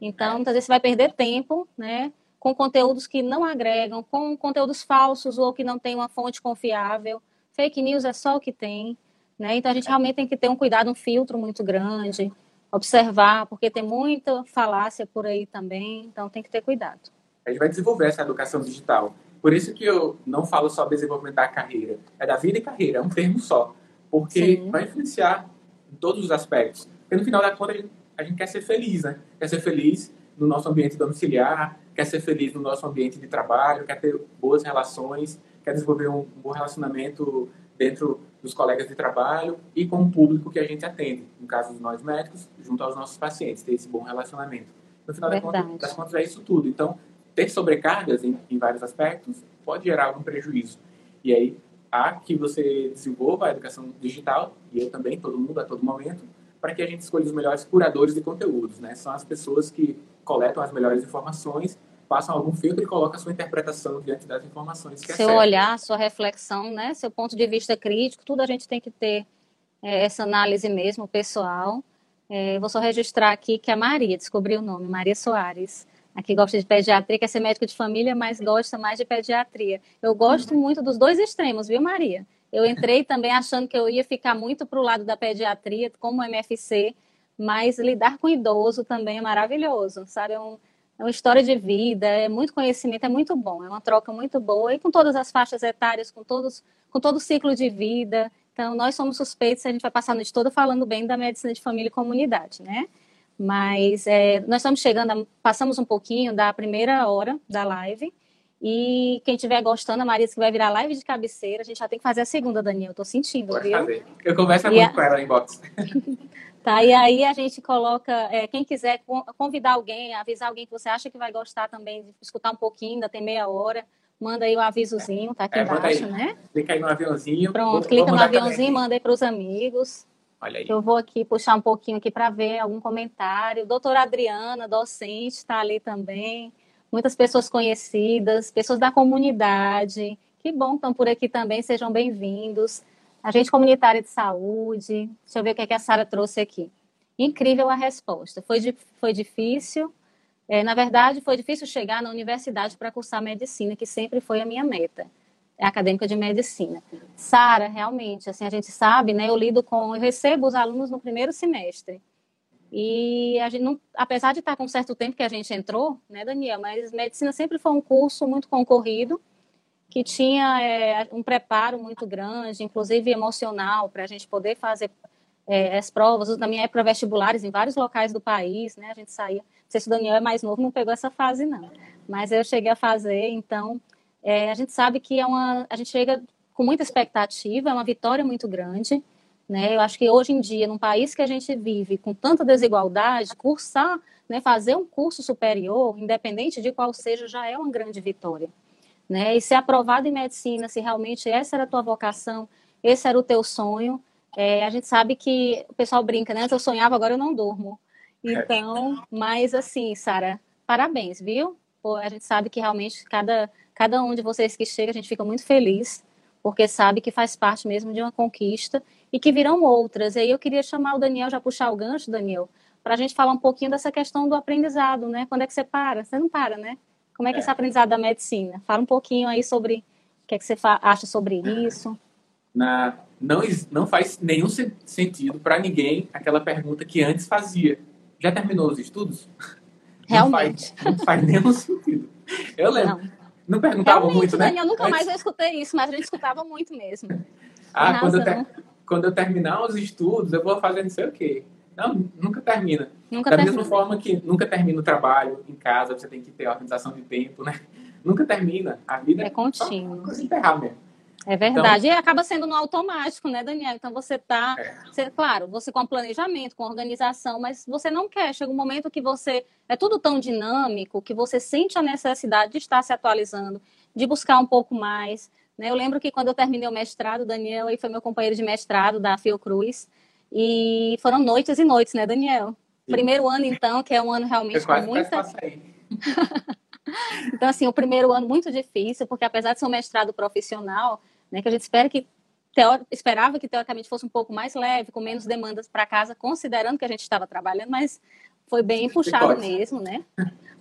Speaker 1: Então, muitas vezes você vai perder tempo, né, com conteúdos que não agregam, com conteúdos falsos ou que não tem uma fonte confiável. Fake news é só o que tem, né? Então a gente realmente tem que ter um cuidado, um filtro muito grande, observar, porque tem muita falácia por aí também, então tem que ter cuidado.
Speaker 2: A gente vai desenvolver essa educação digital por isso que eu não falo só desenvolvimento da carreira, é da vida e carreira, é um termo só. Porque Sim. vai influenciar em todos os aspectos. Porque no final da conta a gente, a gente quer ser feliz, né? Quer ser feliz no nosso ambiente domiciliar, quer ser feliz no nosso ambiente de trabalho, quer ter boas relações, quer desenvolver um, bom relacionamento dentro dos colegas de trabalho e com o público que a gente atende. No caso de nós médicos, junto aos nossos pacientes, ter esse bom relacionamento. No final das contas, das contas, é isso tudo. Então, ter sobrecargas em, em vários aspectos pode gerar algum prejuízo. E aí, há que você desenvolva a educação digital, e eu também, todo mundo, a todo momento, para que a gente escolha os melhores curadores de conteúdos, né? São as pessoas que coletam as melhores informações, passam algum filtro e colocam a sua interpretação diante das informações que é
Speaker 1: Seu olhar, sua reflexão, né? Seu ponto de vista crítico, tudo a gente tem que ter é, essa análise mesmo, pessoal. É, vou só registrar aqui que a Maria, descobriu o nome, Maria Soares, Aqui gosta de pediatria, quer ser médico de família, mas gosta mais de pediatria. Eu gosto muito dos dois extremos, viu, Maria? Eu entrei também achando que eu ia ficar muito para o lado da pediatria, como MFC, mas lidar com idoso também é maravilhoso, sabe? É um, é uma história de vida, é muito conhecimento, é muito bom, é uma troca muito boa, e com todas as faixas etárias, com, todos, com todo o ciclo de vida. Então, nós somos suspeitos, a gente vai passar a noite toda falando bem da medicina de família e comunidade, né? Mas é, nós estamos chegando, a, passamos um pouquinho da primeira hora da live, e quem estiver gostando, a Marisa que vai virar live de cabeceira, a gente já tem que fazer a segunda, Daniel. Eu tô sentindo,
Speaker 2: Pode
Speaker 1: viu?
Speaker 2: Fazer. Eu converso muito a... com ela em box.
Speaker 1: tá, e aí a gente coloca, é, quem quiser convidar alguém, avisar alguém que você acha que vai gostar também de escutar um pouquinho, ainda tem meia hora, manda aí o avisozinho, tá aqui é, embaixo, né?
Speaker 2: Clica aí no aviãozinho.
Speaker 1: Pronto, vou, clica vou no aviãozinho, manda aí para os amigos.
Speaker 2: Olha aí.
Speaker 1: Eu vou aqui puxar um pouquinho aqui para ver algum comentário. Doutora Adriana, docente, está ali também muitas pessoas conhecidas, pessoas da comunidade. Que bom que estão por aqui também, sejam bem-vindos. Agente comunitária de saúde. Deixa eu ver o que, é que a Sara trouxe aqui. Incrível a resposta. Foi, foi difícil. É, na verdade, foi difícil chegar na universidade para cursar medicina, que sempre foi a minha meta. É acadêmica de medicina. Sara, realmente, assim, a gente sabe, né? Eu lido com, eu recebo os alunos no primeiro semestre. E a gente não, apesar de estar com um certo tempo que a gente entrou, né, Daniel, mas medicina sempre foi um curso muito concorrido, que tinha é, um preparo muito grande, inclusive emocional, para a gente poder fazer é, as provas. Na minha época, vestibulares em vários locais do país, né? A gente saía. Não sei se o Daniel é mais novo, não pegou essa fase, não. Mas eu cheguei a fazer, então é, a gente sabe que é uma. A gente chega com muita expectativa, é uma vitória muito grande. Né? Eu acho que hoje em dia, num país que a gente vive com tanta desigualdade, cursar, né, fazer um curso superior, independente de qual seja, já é uma grande vitória. Né? E ser aprovado em medicina, se realmente essa era a tua vocação, esse era o teu sonho, é, a gente sabe que o pessoal brinca, né? Antes eu sonhava, agora eu não durmo. Então, mas assim, Sara, parabéns, viu? Pô, a gente sabe que realmente cada, cada um de vocês que chega, a gente fica muito feliz, porque sabe que faz parte mesmo de uma conquista e que virão outras. E aí eu queria chamar o Daniel, já puxar o gancho, Daniel, para a gente falar um pouquinho dessa questão do aprendizado, né? Quando é que você para? Você não para, né? Como é que é esse aprendizado da medicina? Fala um pouquinho aí sobre o que, é que você acha sobre isso.
Speaker 2: Na, não, não faz nenhum sentido para ninguém aquela pergunta que antes fazia. Já terminou os estudos?
Speaker 1: Realmente.
Speaker 2: Não faz, não faz nenhum sentido. Eu lembro. Não, não perguntava
Speaker 1: Realmente,
Speaker 2: muito, né?
Speaker 1: Daniel, nunca mais eu escutei isso, mas a gente escutava muito mesmo.
Speaker 2: Ah, quando eu, ter, quando eu terminar os estudos, eu vou fazer não sei o quê. Não, nunca termina.
Speaker 1: Nunca
Speaker 2: da
Speaker 1: termina.
Speaker 2: mesma forma que nunca termina o trabalho em casa, você tem que ter organização de tempo, né? Nunca termina. A vida
Speaker 1: é contínuo.
Speaker 2: Só enterrar mesmo.
Speaker 1: É verdade. Então, e acaba sendo no automático, né, Daniel? Então você tá, é. claro, você com planejamento, com organização, mas você não quer. Chega um momento que você é tudo tão dinâmico que você sente a necessidade de estar se atualizando, de buscar um pouco mais. Né? Eu lembro que quando eu terminei o mestrado, Daniel aí foi meu companheiro de mestrado da Fiocruz, e foram noites e noites, né, Daniel? Sim. Primeiro ano, então, que é um ano realmente
Speaker 2: com
Speaker 1: muita. então, assim, o primeiro ano muito difícil, porque apesar de ser um mestrado profissional, né, que a gente espera que teori... esperava que teoricamente fosse um pouco mais leve, com menos demandas para casa, considerando que a gente estava trabalhando, mas foi bem puxado mesmo, né?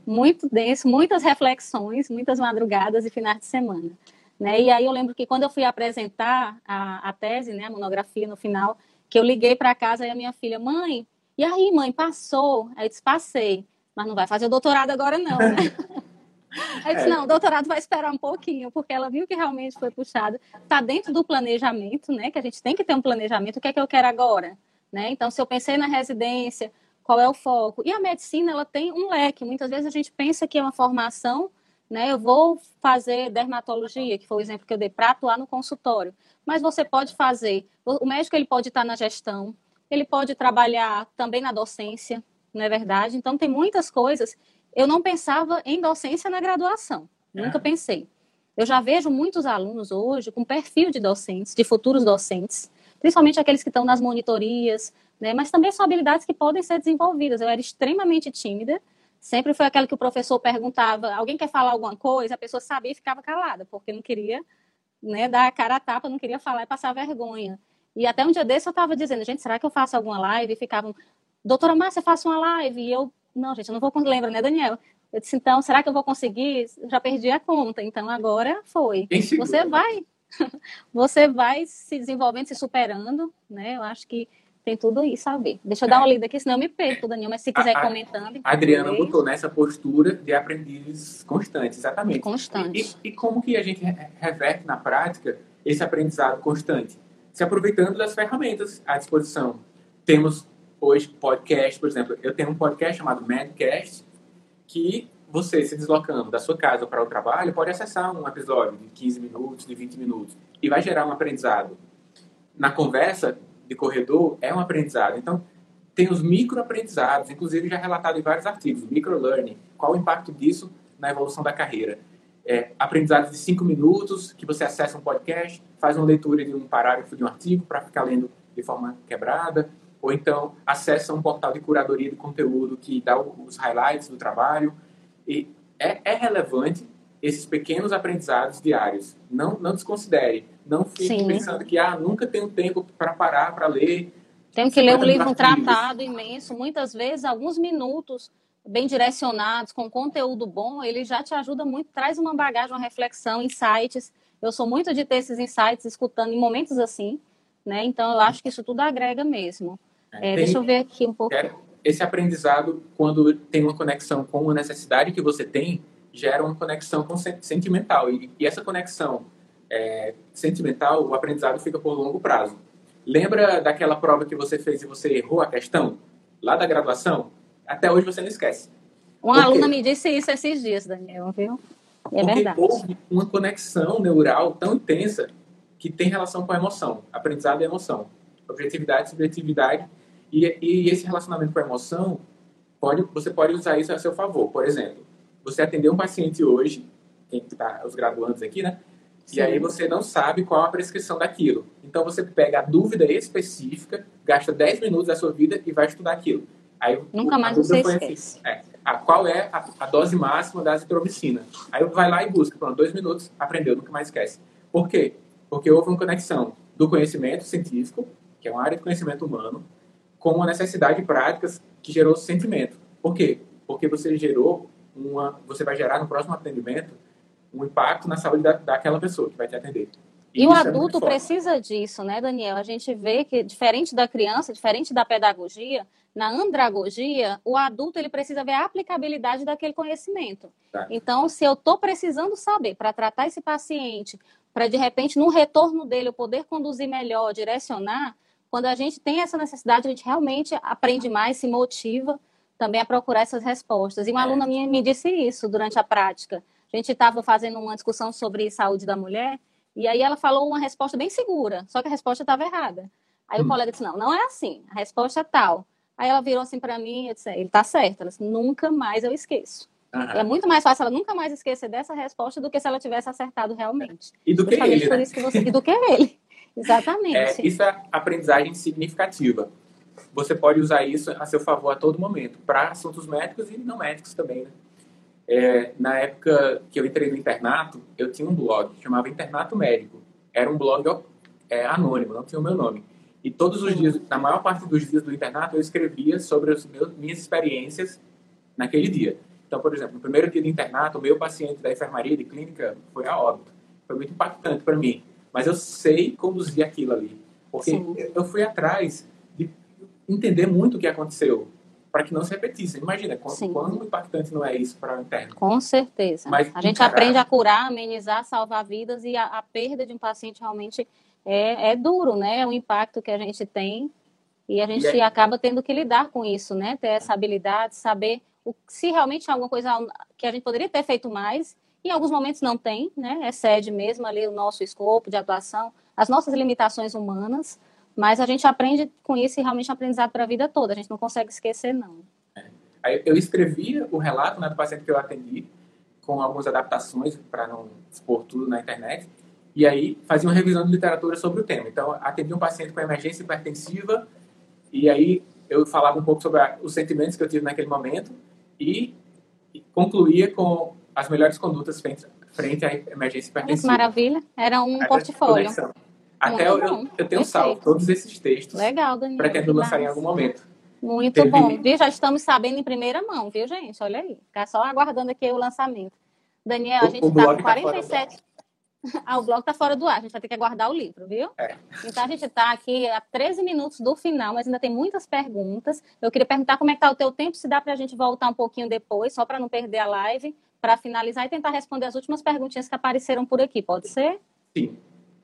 Speaker 1: Muito denso, muitas reflexões, muitas madrugadas e finais de semana. Né? E aí eu lembro que quando eu fui apresentar a, a tese, né, a monografia no final, que eu liguei para casa e a minha filha, mãe, e aí, mãe, passou? Aí eu disse, passei, mas não vai fazer o doutorado agora não, né? Aí disse, é. não, o doutorado vai esperar um pouquinho, porque ela viu que realmente foi puxado. Está dentro do planejamento, né? Que a gente tem que ter um planejamento. O que é que eu quero agora? Né? Então, se eu pensei na residência, qual é o foco? E a medicina, ela tem um leque. Muitas vezes a gente pensa que é uma formação né? Eu vou fazer dermatologia, que foi o exemplo que eu dei, para atuar no consultório. Mas você pode fazer, o médico ele pode estar na gestão, ele pode trabalhar também na docência, não é verdade? Então tem muitas coisas. Eu não pensava em docência na graduação, nunca é. pensei. Eu já vejo muitos alunos hoje com perfil de docentes, de futuros docentes, principalmente aqueles que estão nas monitorias, né? Mas também são habilidades que podem ser desenvolvidas. Eu era extremamente tímida, sempre foi aquela que o professor perguntava, alguém quer falar alguma coisa? A pessoa sabia e ficava calada, porque não queria né, dar a cara a tapa, não queria falar e passar vergonha. E até um dia desse eu estava dizendo, gente, será que eu faço alguma live? E ficavam, doutora Márcia, faço uma live. E eu, não, gente, eu não vou, lembra, né, Daniel? Eu disse, então, será que eu vou conseguir? já perdi a conta, então agora foi. Você vai, você vai se desenvolvendo, se superando, né? Eu acho que tem tudo isso a ver. Deixa eu dar uma lida aqui, senão eu me perco, Daniel, mas se quiser a, comentando.
Speaker 2: A Adriana botou nessa postura de aprendizes constantes, exatamente.
Speaker 1: Constante.
Speaker 2: E, e, como que a gente reverte na prática esse aprendizado constante? Se aproveitando das ferramentas à disposição. Temos hoje podcast, por exemplo, eu tenho um podcast chamado Madcast, que você se deslocando da sua casa para o trabalho pode acessar um episódio de 15 minutos, de 20 minutos, e vai gerar um aprendizado. Na conversa, de corredor é um aprendizado. Então, tem os microaprendizados, inclusive já relatado em vários artigos, microlearning. Qual o impacto disso na evolução da carreira? É, aprendizados de cinco minutos, que você acessa um podcast, faz uma leitura de um parágrafo de um artigo para ficar lendo de forma quebrada, ou então acessa um portal de curadoria de conteúdo que dá os highlights do trabalho. E é, é relevante esses pequenos aprendizados diários. Não, não desconsidere. Não fique Sim. pensando que ah, nunca tenho tempo para parar para ler.
Speaker 1: Tenho que ler um livro, um tratado imenso. Muitas vezes, alguns minutos bem direcionados, com conteúdo bom, ele já te ajuda muito, traz uma bagagem, uma reflexão, insights. Eu sou muito de ter esses insights escutando em momentos assim, né? Então, eu acho que isso tudo agrega mesmo. É, é, deixa eu ver aqui um pouco.
Speaker 2: Esse aprendizado, quando tem uma conexão com a necessidade que você tem, gera uma conexão sentimental. E, e essa conexão é, sentimental, o aprendizado fica por longo prazo. Lembra daquela prova que você fez e você errou a questão? Lá da graduação? Até hoje você não esquece.
Speaker 1: Uma aluna me disse isso esses dias, Daniel, viu? E é
Speaker 2: Porque
Speaker 1: verdade.
Speaker 2: houve uma conexão neural tão intensa que tem relação com a emoção. Aprendizado e emoção. Objetividade, subjetividade. E, e esse relacionamento com a emoção, pode, você pode usar isso a seu favor. Por exemplo, você atendeu um paciente hoje, quem está, os graduandos aqui, né? Sim. E aí você não sabe qual a prescrição daquilo. Então você pega a dúvida específica, gasta 10 minutos da sua vida e vai estudar aquilo. Aí,
Speaker 1: Nunca mais você assim, esquece.
Speaker 2: Assim, é, a, qual é a, a, dose máxima da azitromicina? Aí vai lá e busca, pronto, dois minutos, aprendeu, nunca mais esquece. Por quê? Porque houve uma conexão do conhecimento científico, que é uma área de conhecimento humano, com a necessidade de práticas que gerou sentimento. Por quê? Porque você gerou uma, você vai gerar no próximo atendimento um impacto na saúde da, daquela pessoa que vai te atender.
Speaker 1: E, e o é adulto é precisa disso, né, Daniel? A gente vê que, diferente da criança, diferente da pedagogia, na andragogia, o adulto ele precisa ver a aplicabilidade daquele conhecimento. Tá. Então, se eu estou precisando saber para tratar esse paciente, para de repente, no retorno dele, eu poder conduzir melhor, direcionar, quando a gente tem essa necessidade, a gente realmente aprende mais, se motiva também a procurar essas respostas. E uma é. aluna minha me disse isso durante a prática. A gente estava fazendo uma discussão sobre saúde da mulher, e aí ela falou uma resposta bem segura, só que a resposta estava errada. Aí hum. o colega disse: Não, não é assim, a resposta é tal. Aí ela virou assim para mim e disse: Ele está certo. Ela disse: Nunca mais eu esqueço. Uhum. É muito mais fácil ela nunca mais esquecer dessa resposta do que se ela tivesse acertado realmente.
Speaker 2: E do que ele,
Speaker 1: né? que você... E do que ele. Exatamente.
Speaker 2: É, isso é aprendizagem significativa você pode usar isso a seu favor a todo momento, para assuntos médicos e não médicos também, né? É, na época que eu entrei no internato, eu tinha um blog, chamava Internato Médico. Era um blog é, anônimo, não tinha o meu nome. E todos os dias, na maior parte dos dias do internato, eu escrevia sobre as minhas experiências naquele dia. Então, por exemplo, no primeiro dia do internato, o meu paciente da enfermaria de clínica foi a óbito. Foi muito impactante para mim. Mas eu sei conduzir aquilo ali. Porque Sim. eu fui atrás entender muito o que aconteceu para que não se repetisse. Imagina, quão, quão impactante não é isso para o interno.
Speaker 1: Com certeza. Mas, a gente encarar... aprende a curar, amenizar, salvar vidas e a, a perda de um paciente realmente é, é, duro, né? É o impacto que a gente tem e a gente e acaba tendo que lidar com isso, né? Ter essa habilidade, saber o, se realmente há alguma coisa que a gente poderia ter feito mais, em alguns momentos não tem, né? Excede mesmo ali o nosso escopo de atuação, as nossas limitações humanas, mas a gente aprende com isso e realmente é um aprendizado para a vida toda. A gente não consegue esquecer, não.
Speaker 2: É. Eu escrevia o relato né, do paciente que eu atendi, com algumas adaptações para não expor tudo na internet. E aí fazia uma revisão de literatura sobre o tema. Então, atendi um paciente com emergência hipertensiva e aí eu falava um pouco sobre a, os sentimentos que eu tive naquele momento e, e concluía com as melhores condutas frente, frente à emergência hipertensiva.
Speaker 1: Maravilha. Era um portfólio.
Speaker 2: Conexão. Até eu, eu, eu, tenho salvo todos esses textos.
Speaker 1: Legal, Daniel.
Speaker 2: Pretendo lançar em algum momento.
Speaker 1: Muito Teve... bom. Viu? Já estamos sabendo em primeira mão, viu, gente? Olha aí. Ficar só aguardando aqui o lançamento. Daniel, a gente está com 47. Tá Ah, o blog está fora do ar, a gente vai ter que aguardar o livro, viu?
Speaker 2: É.
Speaker 1: Então a gente está aqui a 13 minutos do final, mas ainda tem muitas perguntas. Eu queria perguntar como é que está o teu tempo, se dá para a gente voltar um pouquinho depois, só para não perder a live, para finalizar e tentar responder as últimas perguntinhas que apareceram por aqui, pode ser?
Speaker 2: Sim.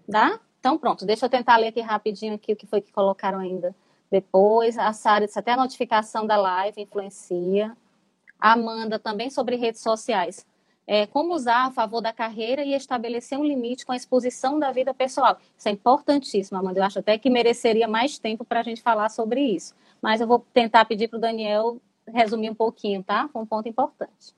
Speaker 1: Dá? Então pronto, deixa eu tentar ler aqui rapidinho aqui o que foi que colocaram ainda depois. A Sara disse até a notificação da live influencia. A Amanda também sobre redes sociais é, como usar a favor da carreira e estabelecer um limite com a exposição da vida pessoal. Isso é importantíssimo, Amanda. Eu acho até que mereceria mais tempo para a gente falar sobre isso. Mas eu vou tentar pedir para o Daniel resumir um pouquinho, tá? Um ponto importante.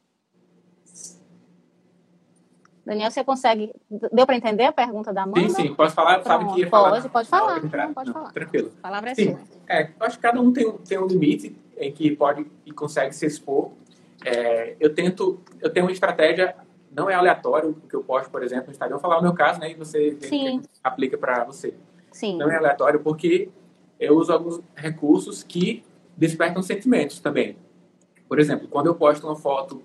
Speaker 1: Daniel, você consegue. Deu para entender a pergunta da Amanda?
Speaker 2: Sim, sim. Posso falar?
Speaker 1: Pronto,
Speaker 2: Sabe que ia
Speaker 1: falar.
Speaker 2: Pode,
Speaker 1: pode falar. Não, pode Não, falar.
Speaker 2: Tranquilo.
Speaker 1: A palavra é
Speaker 2: sim.
Speaker 1: sua.
Speaker 2: É, eu acho que cada um tem, tem um limite em que pode e consegue se expor é, eu tento, eu tenho uma estratégia, não é aleatório o que eu posto, por exemplo, no Instagram, falar o meu caso, né, e você aplica para você.
Speaker 1: Sim.
Speaker 2: Não é aleatório porque eu uso alguns recursos que despertam sentimentos também. Por exemplo, quando eu posto uma foto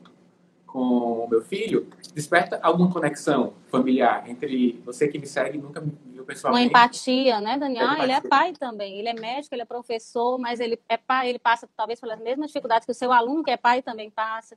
Speaker 2: com o meu filho, desperta alguma conexão familiar entre você que me segue e nunca me viu pessoalmente.
Speaker 1: Uma empatia, né, Daniel? Ah, ele é pai também. Ele é médico, ele é professor, mas ele é pai, ele passa talvez pelas mesmas dificuldades que o seu aluno, que é pai, também passa,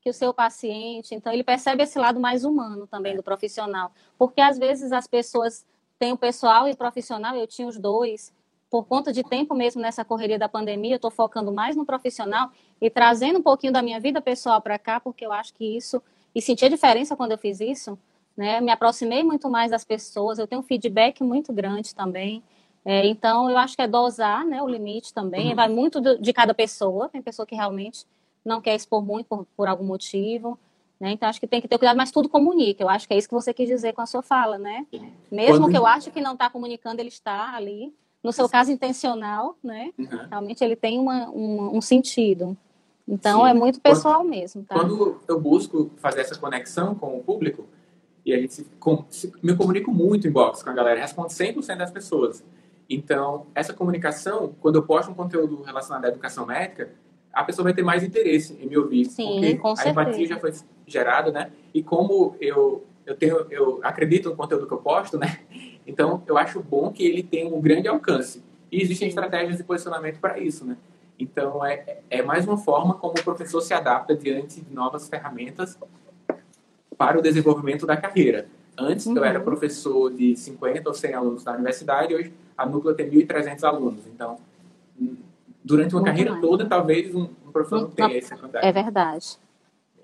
Speaker 1: que o seu paciente. Então, ele percebe esse lado mais humano também do profissional. Porque às vezes as pessoas têm o pessoal e o profissional, eu tinha os dois, por conta de tempo mesmo nessa correria da pandemia, eu estou focando mais no profissional e trazendo um pouquinho da minha vida pessoal para cá, porque eu acho que isso, e senti a diferença quando eu fiz isso, né? Me aproximei muito mais das pessoas, eu tenho um feedback muito grande também. É, então, eu acho que é dosar né, o limite também, uhum. vai muito de, de, cada pessoa, tem pessoa que realmente não quer expor muito por, por algum motivo, né? Então, acho que tem que ter cuidado, mas tudo comunica. Eu acho que é isso que você quis dizer com a sua fala, né? Mesmo Quando... que eu acho que não está comunicando, ele está ali no seu caso intencional, né? Uhum. Realmente ele tem uma, uma, um sentido. Então Sim. é muito pessoal
Speaker 2: quando,
Speaker 1: mesmo, tá?
Speaker 2: Quando eu busco fazer essa conexão com o público, e a gente se, com, se, me comunico muito em box com a galera, respondo 100% das pessoas. Então, essa comunicação, quando eu posto um conteúdo relacionado à educação médica, a pessoa vai ter mais interesse em me ouvir.
Speaker 1: Sim,
Speaker 2: porque a certeza. empatia já foi gerada, né? E como eu, eu, tenho, eu acredito no conteúdo que eu posto, né? Então, eu acho bom que ele tenha um grande alcance. E existem estratégias de posicionamento para isso, né? Então, é, é mais uma forma como o professor se adapta diante de novas ferramentas para o desenvolvimento da carreira. Antes, uhum. eu era uhum. professor de 50 ou 100 alunos na universidade, hoje a Núcleo tem 1.300 alunos. Então, durante uma Muito carreira mais. toda, talvez um, um professor não tenha essa quantidade.
Speaker 1: É verdade.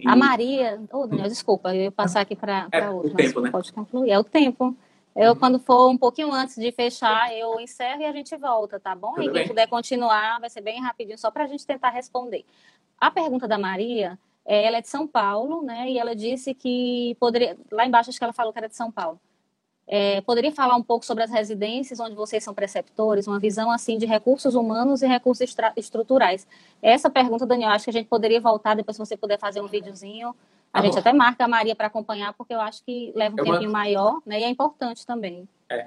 Speaker 1: E... A Maria... Oh, Daniel, desculpa, eu ia passar aqui para
Speaker 2: é,
Speaker 1: outra.
Speaker 2: O tempo, né?
Speaker 1: Pode concluir. É o tempo. Eu, uhum. quando for um pouquinho antes de fechar, eu encerro e a gente volta, tá bom? Tudo e quem bem. puder continuar, vai ser bem rapidinho, só para a gente tentar responder. A pergunta da Maria, é, ela é de São Paulo, né? E ela disse que poderia. Lá embaixo, acho que ela falou que era de São Paulo. É, poderia falar um pouco sobre as residências onde vocês são preceptores, uma visão assim de recursos humanos e recursos estruturais. Essa pergunta, Daniel, acho que a gente poderia voltar depois se você puder fazer um videozinho a tá gente até marca a Maria para acompanhar, porque eu acho que leva um eu tempinho mando... maior, né? E é importante também.
Speaker 2: É.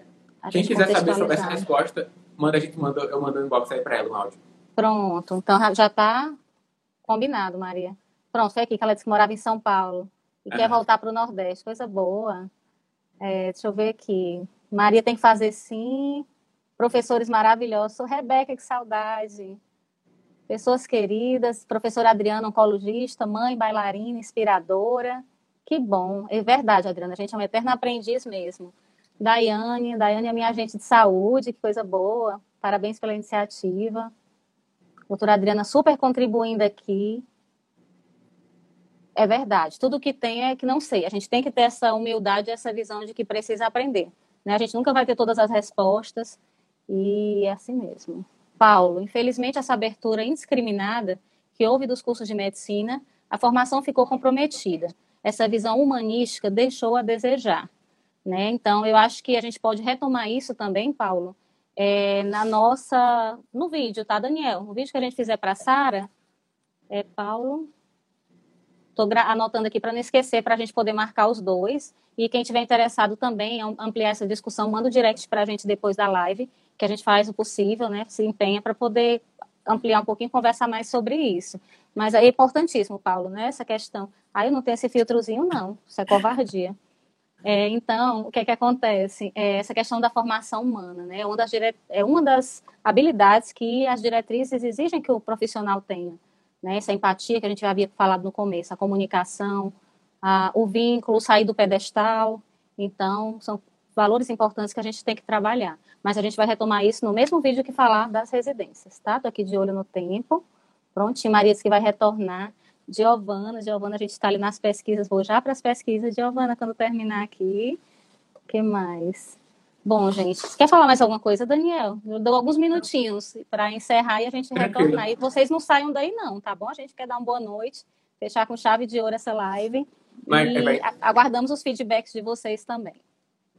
Speaker 2: Quem quiser saber sobre essa resposta, manda a gente manda, eu mando um inbox aí para ela no áudio.
Speaker 1: Pronto, então já está combinado, Maria. Pronto, foi aqui que ela disse que morava em São Paulo e quer voltar para o Nordeste, coisa boa. É, deixa eu ver aqui. Maria tem que fazer sim. Professores maravilhosos. Rebeca, que saudade pessoas queridas, professora Adriana, oncologista, mãe, bailarina, inspiradora. Que bom, é verdade, Adriana, a gente é uma eterna aprendiz mesmo. Daiane, Daiane é minha agente de saúde, que coisa boa. Parabéns pela iniciativa. Doutora Adriana super contribuindo aqui. É verdade, tudo que tem é que não sei. A gente tem que ter essa humildade, essa visão de que precisa aprender. Né? A gente nunca vai ter todas as respostas e é assim mesmo. Paulo, infelizmente essa abertura indiscriminada que houve dos cursos de medicina, a formação ficou comprometida. Essa visão humanística deixou a desejar. Né? Então, eu acho que a gente pode retomar isso também, Paulo, é, na nossa, no vídeo, tá, Daniel? No vídeo que a gente fizer para a Sara, é Paulo. Estou anotando aqui para não esquecer, para a gente poder marcar os dois. E quem tiver interessado também em ampliar essa discussão, manda o direct para a gente depois da live que a gente faz o possível, né, se empenha para poder ampliar um pouquinho, conversar mais sobre isso. Mas é importantíssimo, Paulo, né, essa questão. Ah, eu não tenho esse filtrozinho, não, isso é covardia. É, então, o que é que acontece? É essa questão da formação humana, né? É uma das, dire... é uma das habilidades que as diretrizes exigem que o profissional tenha. Né? Essa empatia que a gente havia falado no começo, a comunicação, a... o vínculo, sair do pedestal. Então, são valores importantes que a gente tem que trabalhar. Mas a gente vai retomar isso no mesmo vídeo que falar das residências, tá? Tô aqui de olho no tempo. Prontinho, Maria que vai retornar. Giovana, Giovana, a gente está ali nas pesquisas, vou já para as pesquisas. Giovana, quando terminar aqui. O que mais? Bom, gente, quer falar mais alguma coisa, Daniel? Eu dou alguns minutinhos para encerrar e a gente retornar. E vocês não saiam daí, não, tá bom? A gente quer dar uma boa noite, fechar com chave de ouro essa live. E vai... aguardamos os feedbacks de vocês também.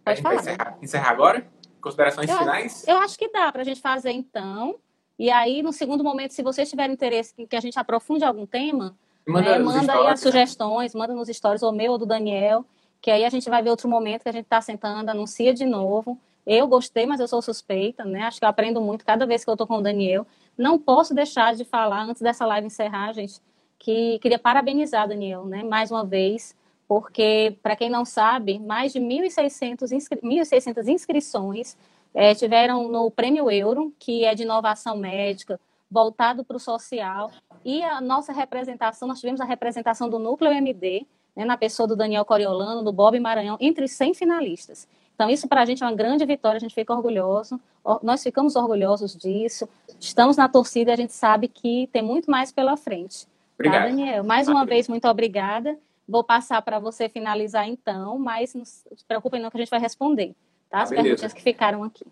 Speaker 2: Pode falar. Encerrar, encerrar, agora? Considerações
Speaker 1: eu,
Speaker 2: finais?
Speaker 1: Eu acho que dá para a gente fazer então. E aí, no segundo momento, se vocês tiverem interesse em que a gente aprofunde algum tema, Manda, né? manda aí as sugestões, manda nos stories, ou meu ou do Daniel, que aí a gente vai ver outro momento que a gente está sentando, anuncia de novo. Eu gostei, mas eu sou suspeita, né? Acho que eu aprendo muito cada vez que eu estou com o Daniel. Não posso deixar de falar, antes dessa live encerrar, gente, que queria parabenizar o Daniel, né? Mais uma vez, porque, para quem não sabe, mais de 1.600 inscri 1.600 inscrições é, tiveram no Prêmio Euro, que é de inovação médica, voltado para o social. E a nossa representação, nós tivemos a representação do Núcleo MD, né, na pessoa do Daniel Coriolano, do Bob Maranhão, entre os 100 finalistas. Então, isso para a gente é uma grande vitória, a gente fica orgulhoso, nós ficamos orgulhosos disso, estamos na torcida e a gente sabe que tem muito mais pela frente. Tá,
Speaker 2: Obrigado.
Speaker 1: Tá, Daniel? Mais uma vez, muito obrigada. Vou passar para você finalizar então, mas não se preocupem não que a gente vai responder, tá? As ah, perguntas que ficaram aqui.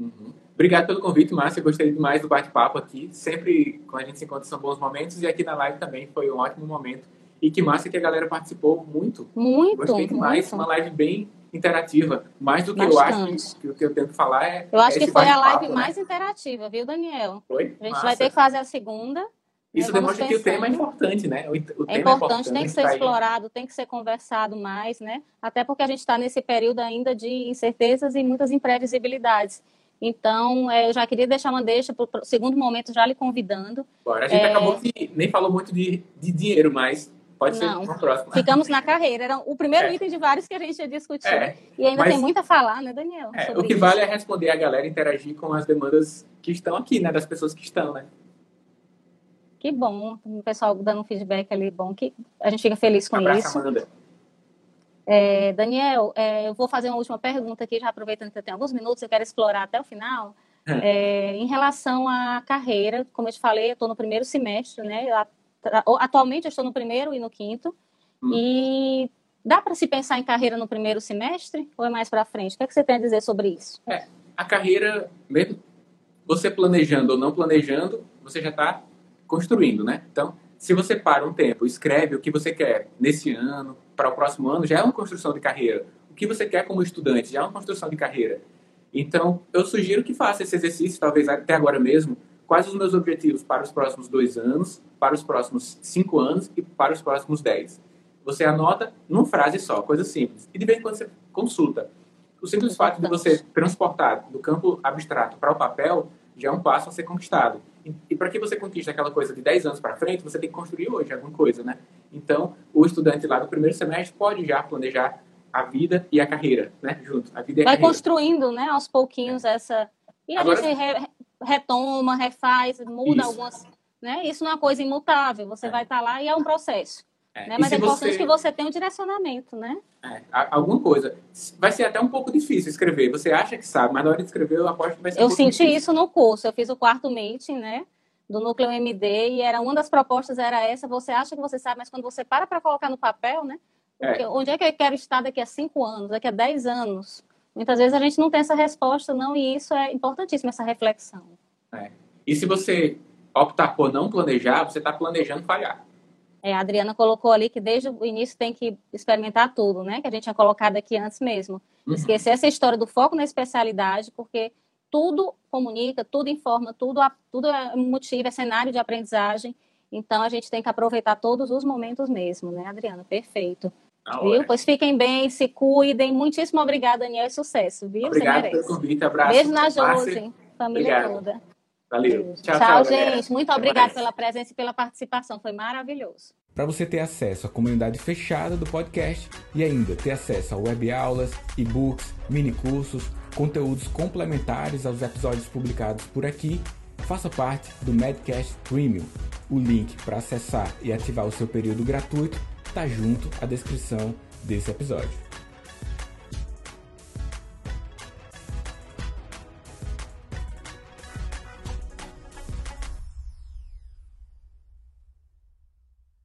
Speaker 2: Uhum. Obrigado pelo convite, Márcia. Gostei demais do bate-papo aqui. Sempre, quando a gente se encontra, são bons momentos. E aqui na live também foi um ótimo momento. E que massa que a galera participou muito.
Speaker 1: Muito.
Speaker 2: Gostei demais.
Speaker 1: Muito.
Speaker 2: Uma live bem interativa. Mais do que Bastante. eu acho que, o que eu tento falar é.
Speaker 1: Eu acho
Speaker 2: é
Speaker 1: que foi a live né? mais interativa, viu, Daniel?
Speaker 2: Foi?
Speaker 1: A gente massa. vai ter que fazer a segunda.
Speaker 2: Isso demonstra que o tema é importante, né? O, o
Speaker 1: é,
Speaker 2: importante,
Speaker 1: é importante, tem que ser tá explorado, tem que ser conversado mais, né? Até porque a gente está nesse período ainda de incertezas e muitas imprevisibilidades. Então, é, eu já queria deixar uma deixa para o segundo momento, já lhe convidando.
Speaker 2: Bora, a gente é... acabou que nem falou muito de, de dinheiro, mas pode ser Não, próximo.
Speaker 1: Ficamos na carreira. Era o primeiro é. item de vários que a gente ia discutir. É. E ainda mas, tem muito a falar, né, Daniel?
Speaker 2: É, o que isso. vale é responder a galera, interagir com as demandas que estão aqui, né? Das pessoas que estão, né?
Speaker 1: Que bom, o pessoal dando um feedback ali, bom, que a gente fica feliz com
Speaker 2: Abraço,
Speaker 1: isso.
Speaker 2: Amanda.
Speaker 1: É, Daniel, é, eu vou fazer uma última pergunta aqui, já aproveitando que eu tenho alguns minutos, eu quero explorar até o final. É, em relação à carreira, como eu te falei, eu estou no primeiro semestre, né? Atualmente eu estou no primeiro e no quinto. Hum. E dá para se pensar em carreira no primeiro semestre ou é mais para frente? O que, é que você tem a dizer sobre isso?
Speaker 2: É, a carreira, mesmo você planejando ou não planejando, você já está construindo, né? Então, se você para um tempo, escreve o que você quer nesse ano, para o próximo ano, já é uma construção de carreira. O que você quer como estudante já é uma construção de carreira. Então, eu sugiro que faça esse exercício, talvez até agora mesmo, quais os meus objetivos para os próximos dois anos, para os próximos cinco anos e para os próximos dez. Você anota numa frase só, coisa simples. E de vez em quando você consulta. O simples fato de você transportar do campo abstrato para o papel já é um passo a ser conquistado. E, e para que você conquiste aquela coisa de 10 anos para frente, você tem que construir hoje alguma coisa, né? Então, o estudante lá do primeiro semestre pode já planejar a vida e a carreira, né? Junto. A vida e a
Speaker 1: Vai
Speaker 2: carreira.
Speaker 1: construindo, né? Aos pouquinhos essa... E a Agora... gente re, retoma, refaz, muda Isso. algumas... Né? Isso não é uma coisa imutável. Você é. vai estar tá lá e é um processo. É. Né? Mas é importante você... que você tenha um direcionamento, né?
Speaker 2: É, alguma coisa. Vai ser até um pouco difícil escrever. Você acha que sabe, mas na hora de escrever eu aposto que vai ser
Speaker 1: Eu
Speaker 2: um
Speaker 1: senti
Speaker 2: difícil.
Speaker 1: isso no curso. Eu fiz o quarto meeting, né? Do núcleo MD e era uma das propostas era essa. Você acha que você sabe, mas quando você para para colocar no papel, né? É. Onde é que eu quero estar daqui a cinco anos, daqui a dez anos? Muitas vezes a gente não tem essa resposta, não, e isso é importantíssimo, essa reflexão.
Speaker 2: É. E se você optar por não planejar, você está planejando falhar.
Speaker 1: É, a Adriana colocou ali que desde o início tem que experimentar tudo, né? Que a gente tinha colocado aqui antes mesmo. Uhum. Esquecer essa história do foco na especialidade, porque tudo comunica, tudo informa, tudo, tudo é motivo, é cenário de aprendizagem. Então a gente tem que aproveitar todos os momentos mesmo, né, Adriana? Perfeito. Ah, viu? Pois fiquem bem, se cuidem. Muitíssimo obrigada, Daniel, e sucesso, viu?
Speaker 2: Obrigado pelo convite, abraço.
Speaker 1: Beijo na Josi, família
Speaker 2: Obrigado.
Speaker 1: toda.
Speaker 2: Valeu.
Speaker 1: Tchau, tchau, tchau gente. Muito obrigada pela presença e pela participação. Foi maravilhoso.
Speaker 2: Para você ter acesso à comunidade fechada do podcast e ainda ter acesso a web aulas, e-books, mini cursos, conteúdos complementares aos episódios publicados por aqui, faça parte do Medcast Premium. O link para acessar e ativar o seu período gratuito está junto à descrição desse episódio.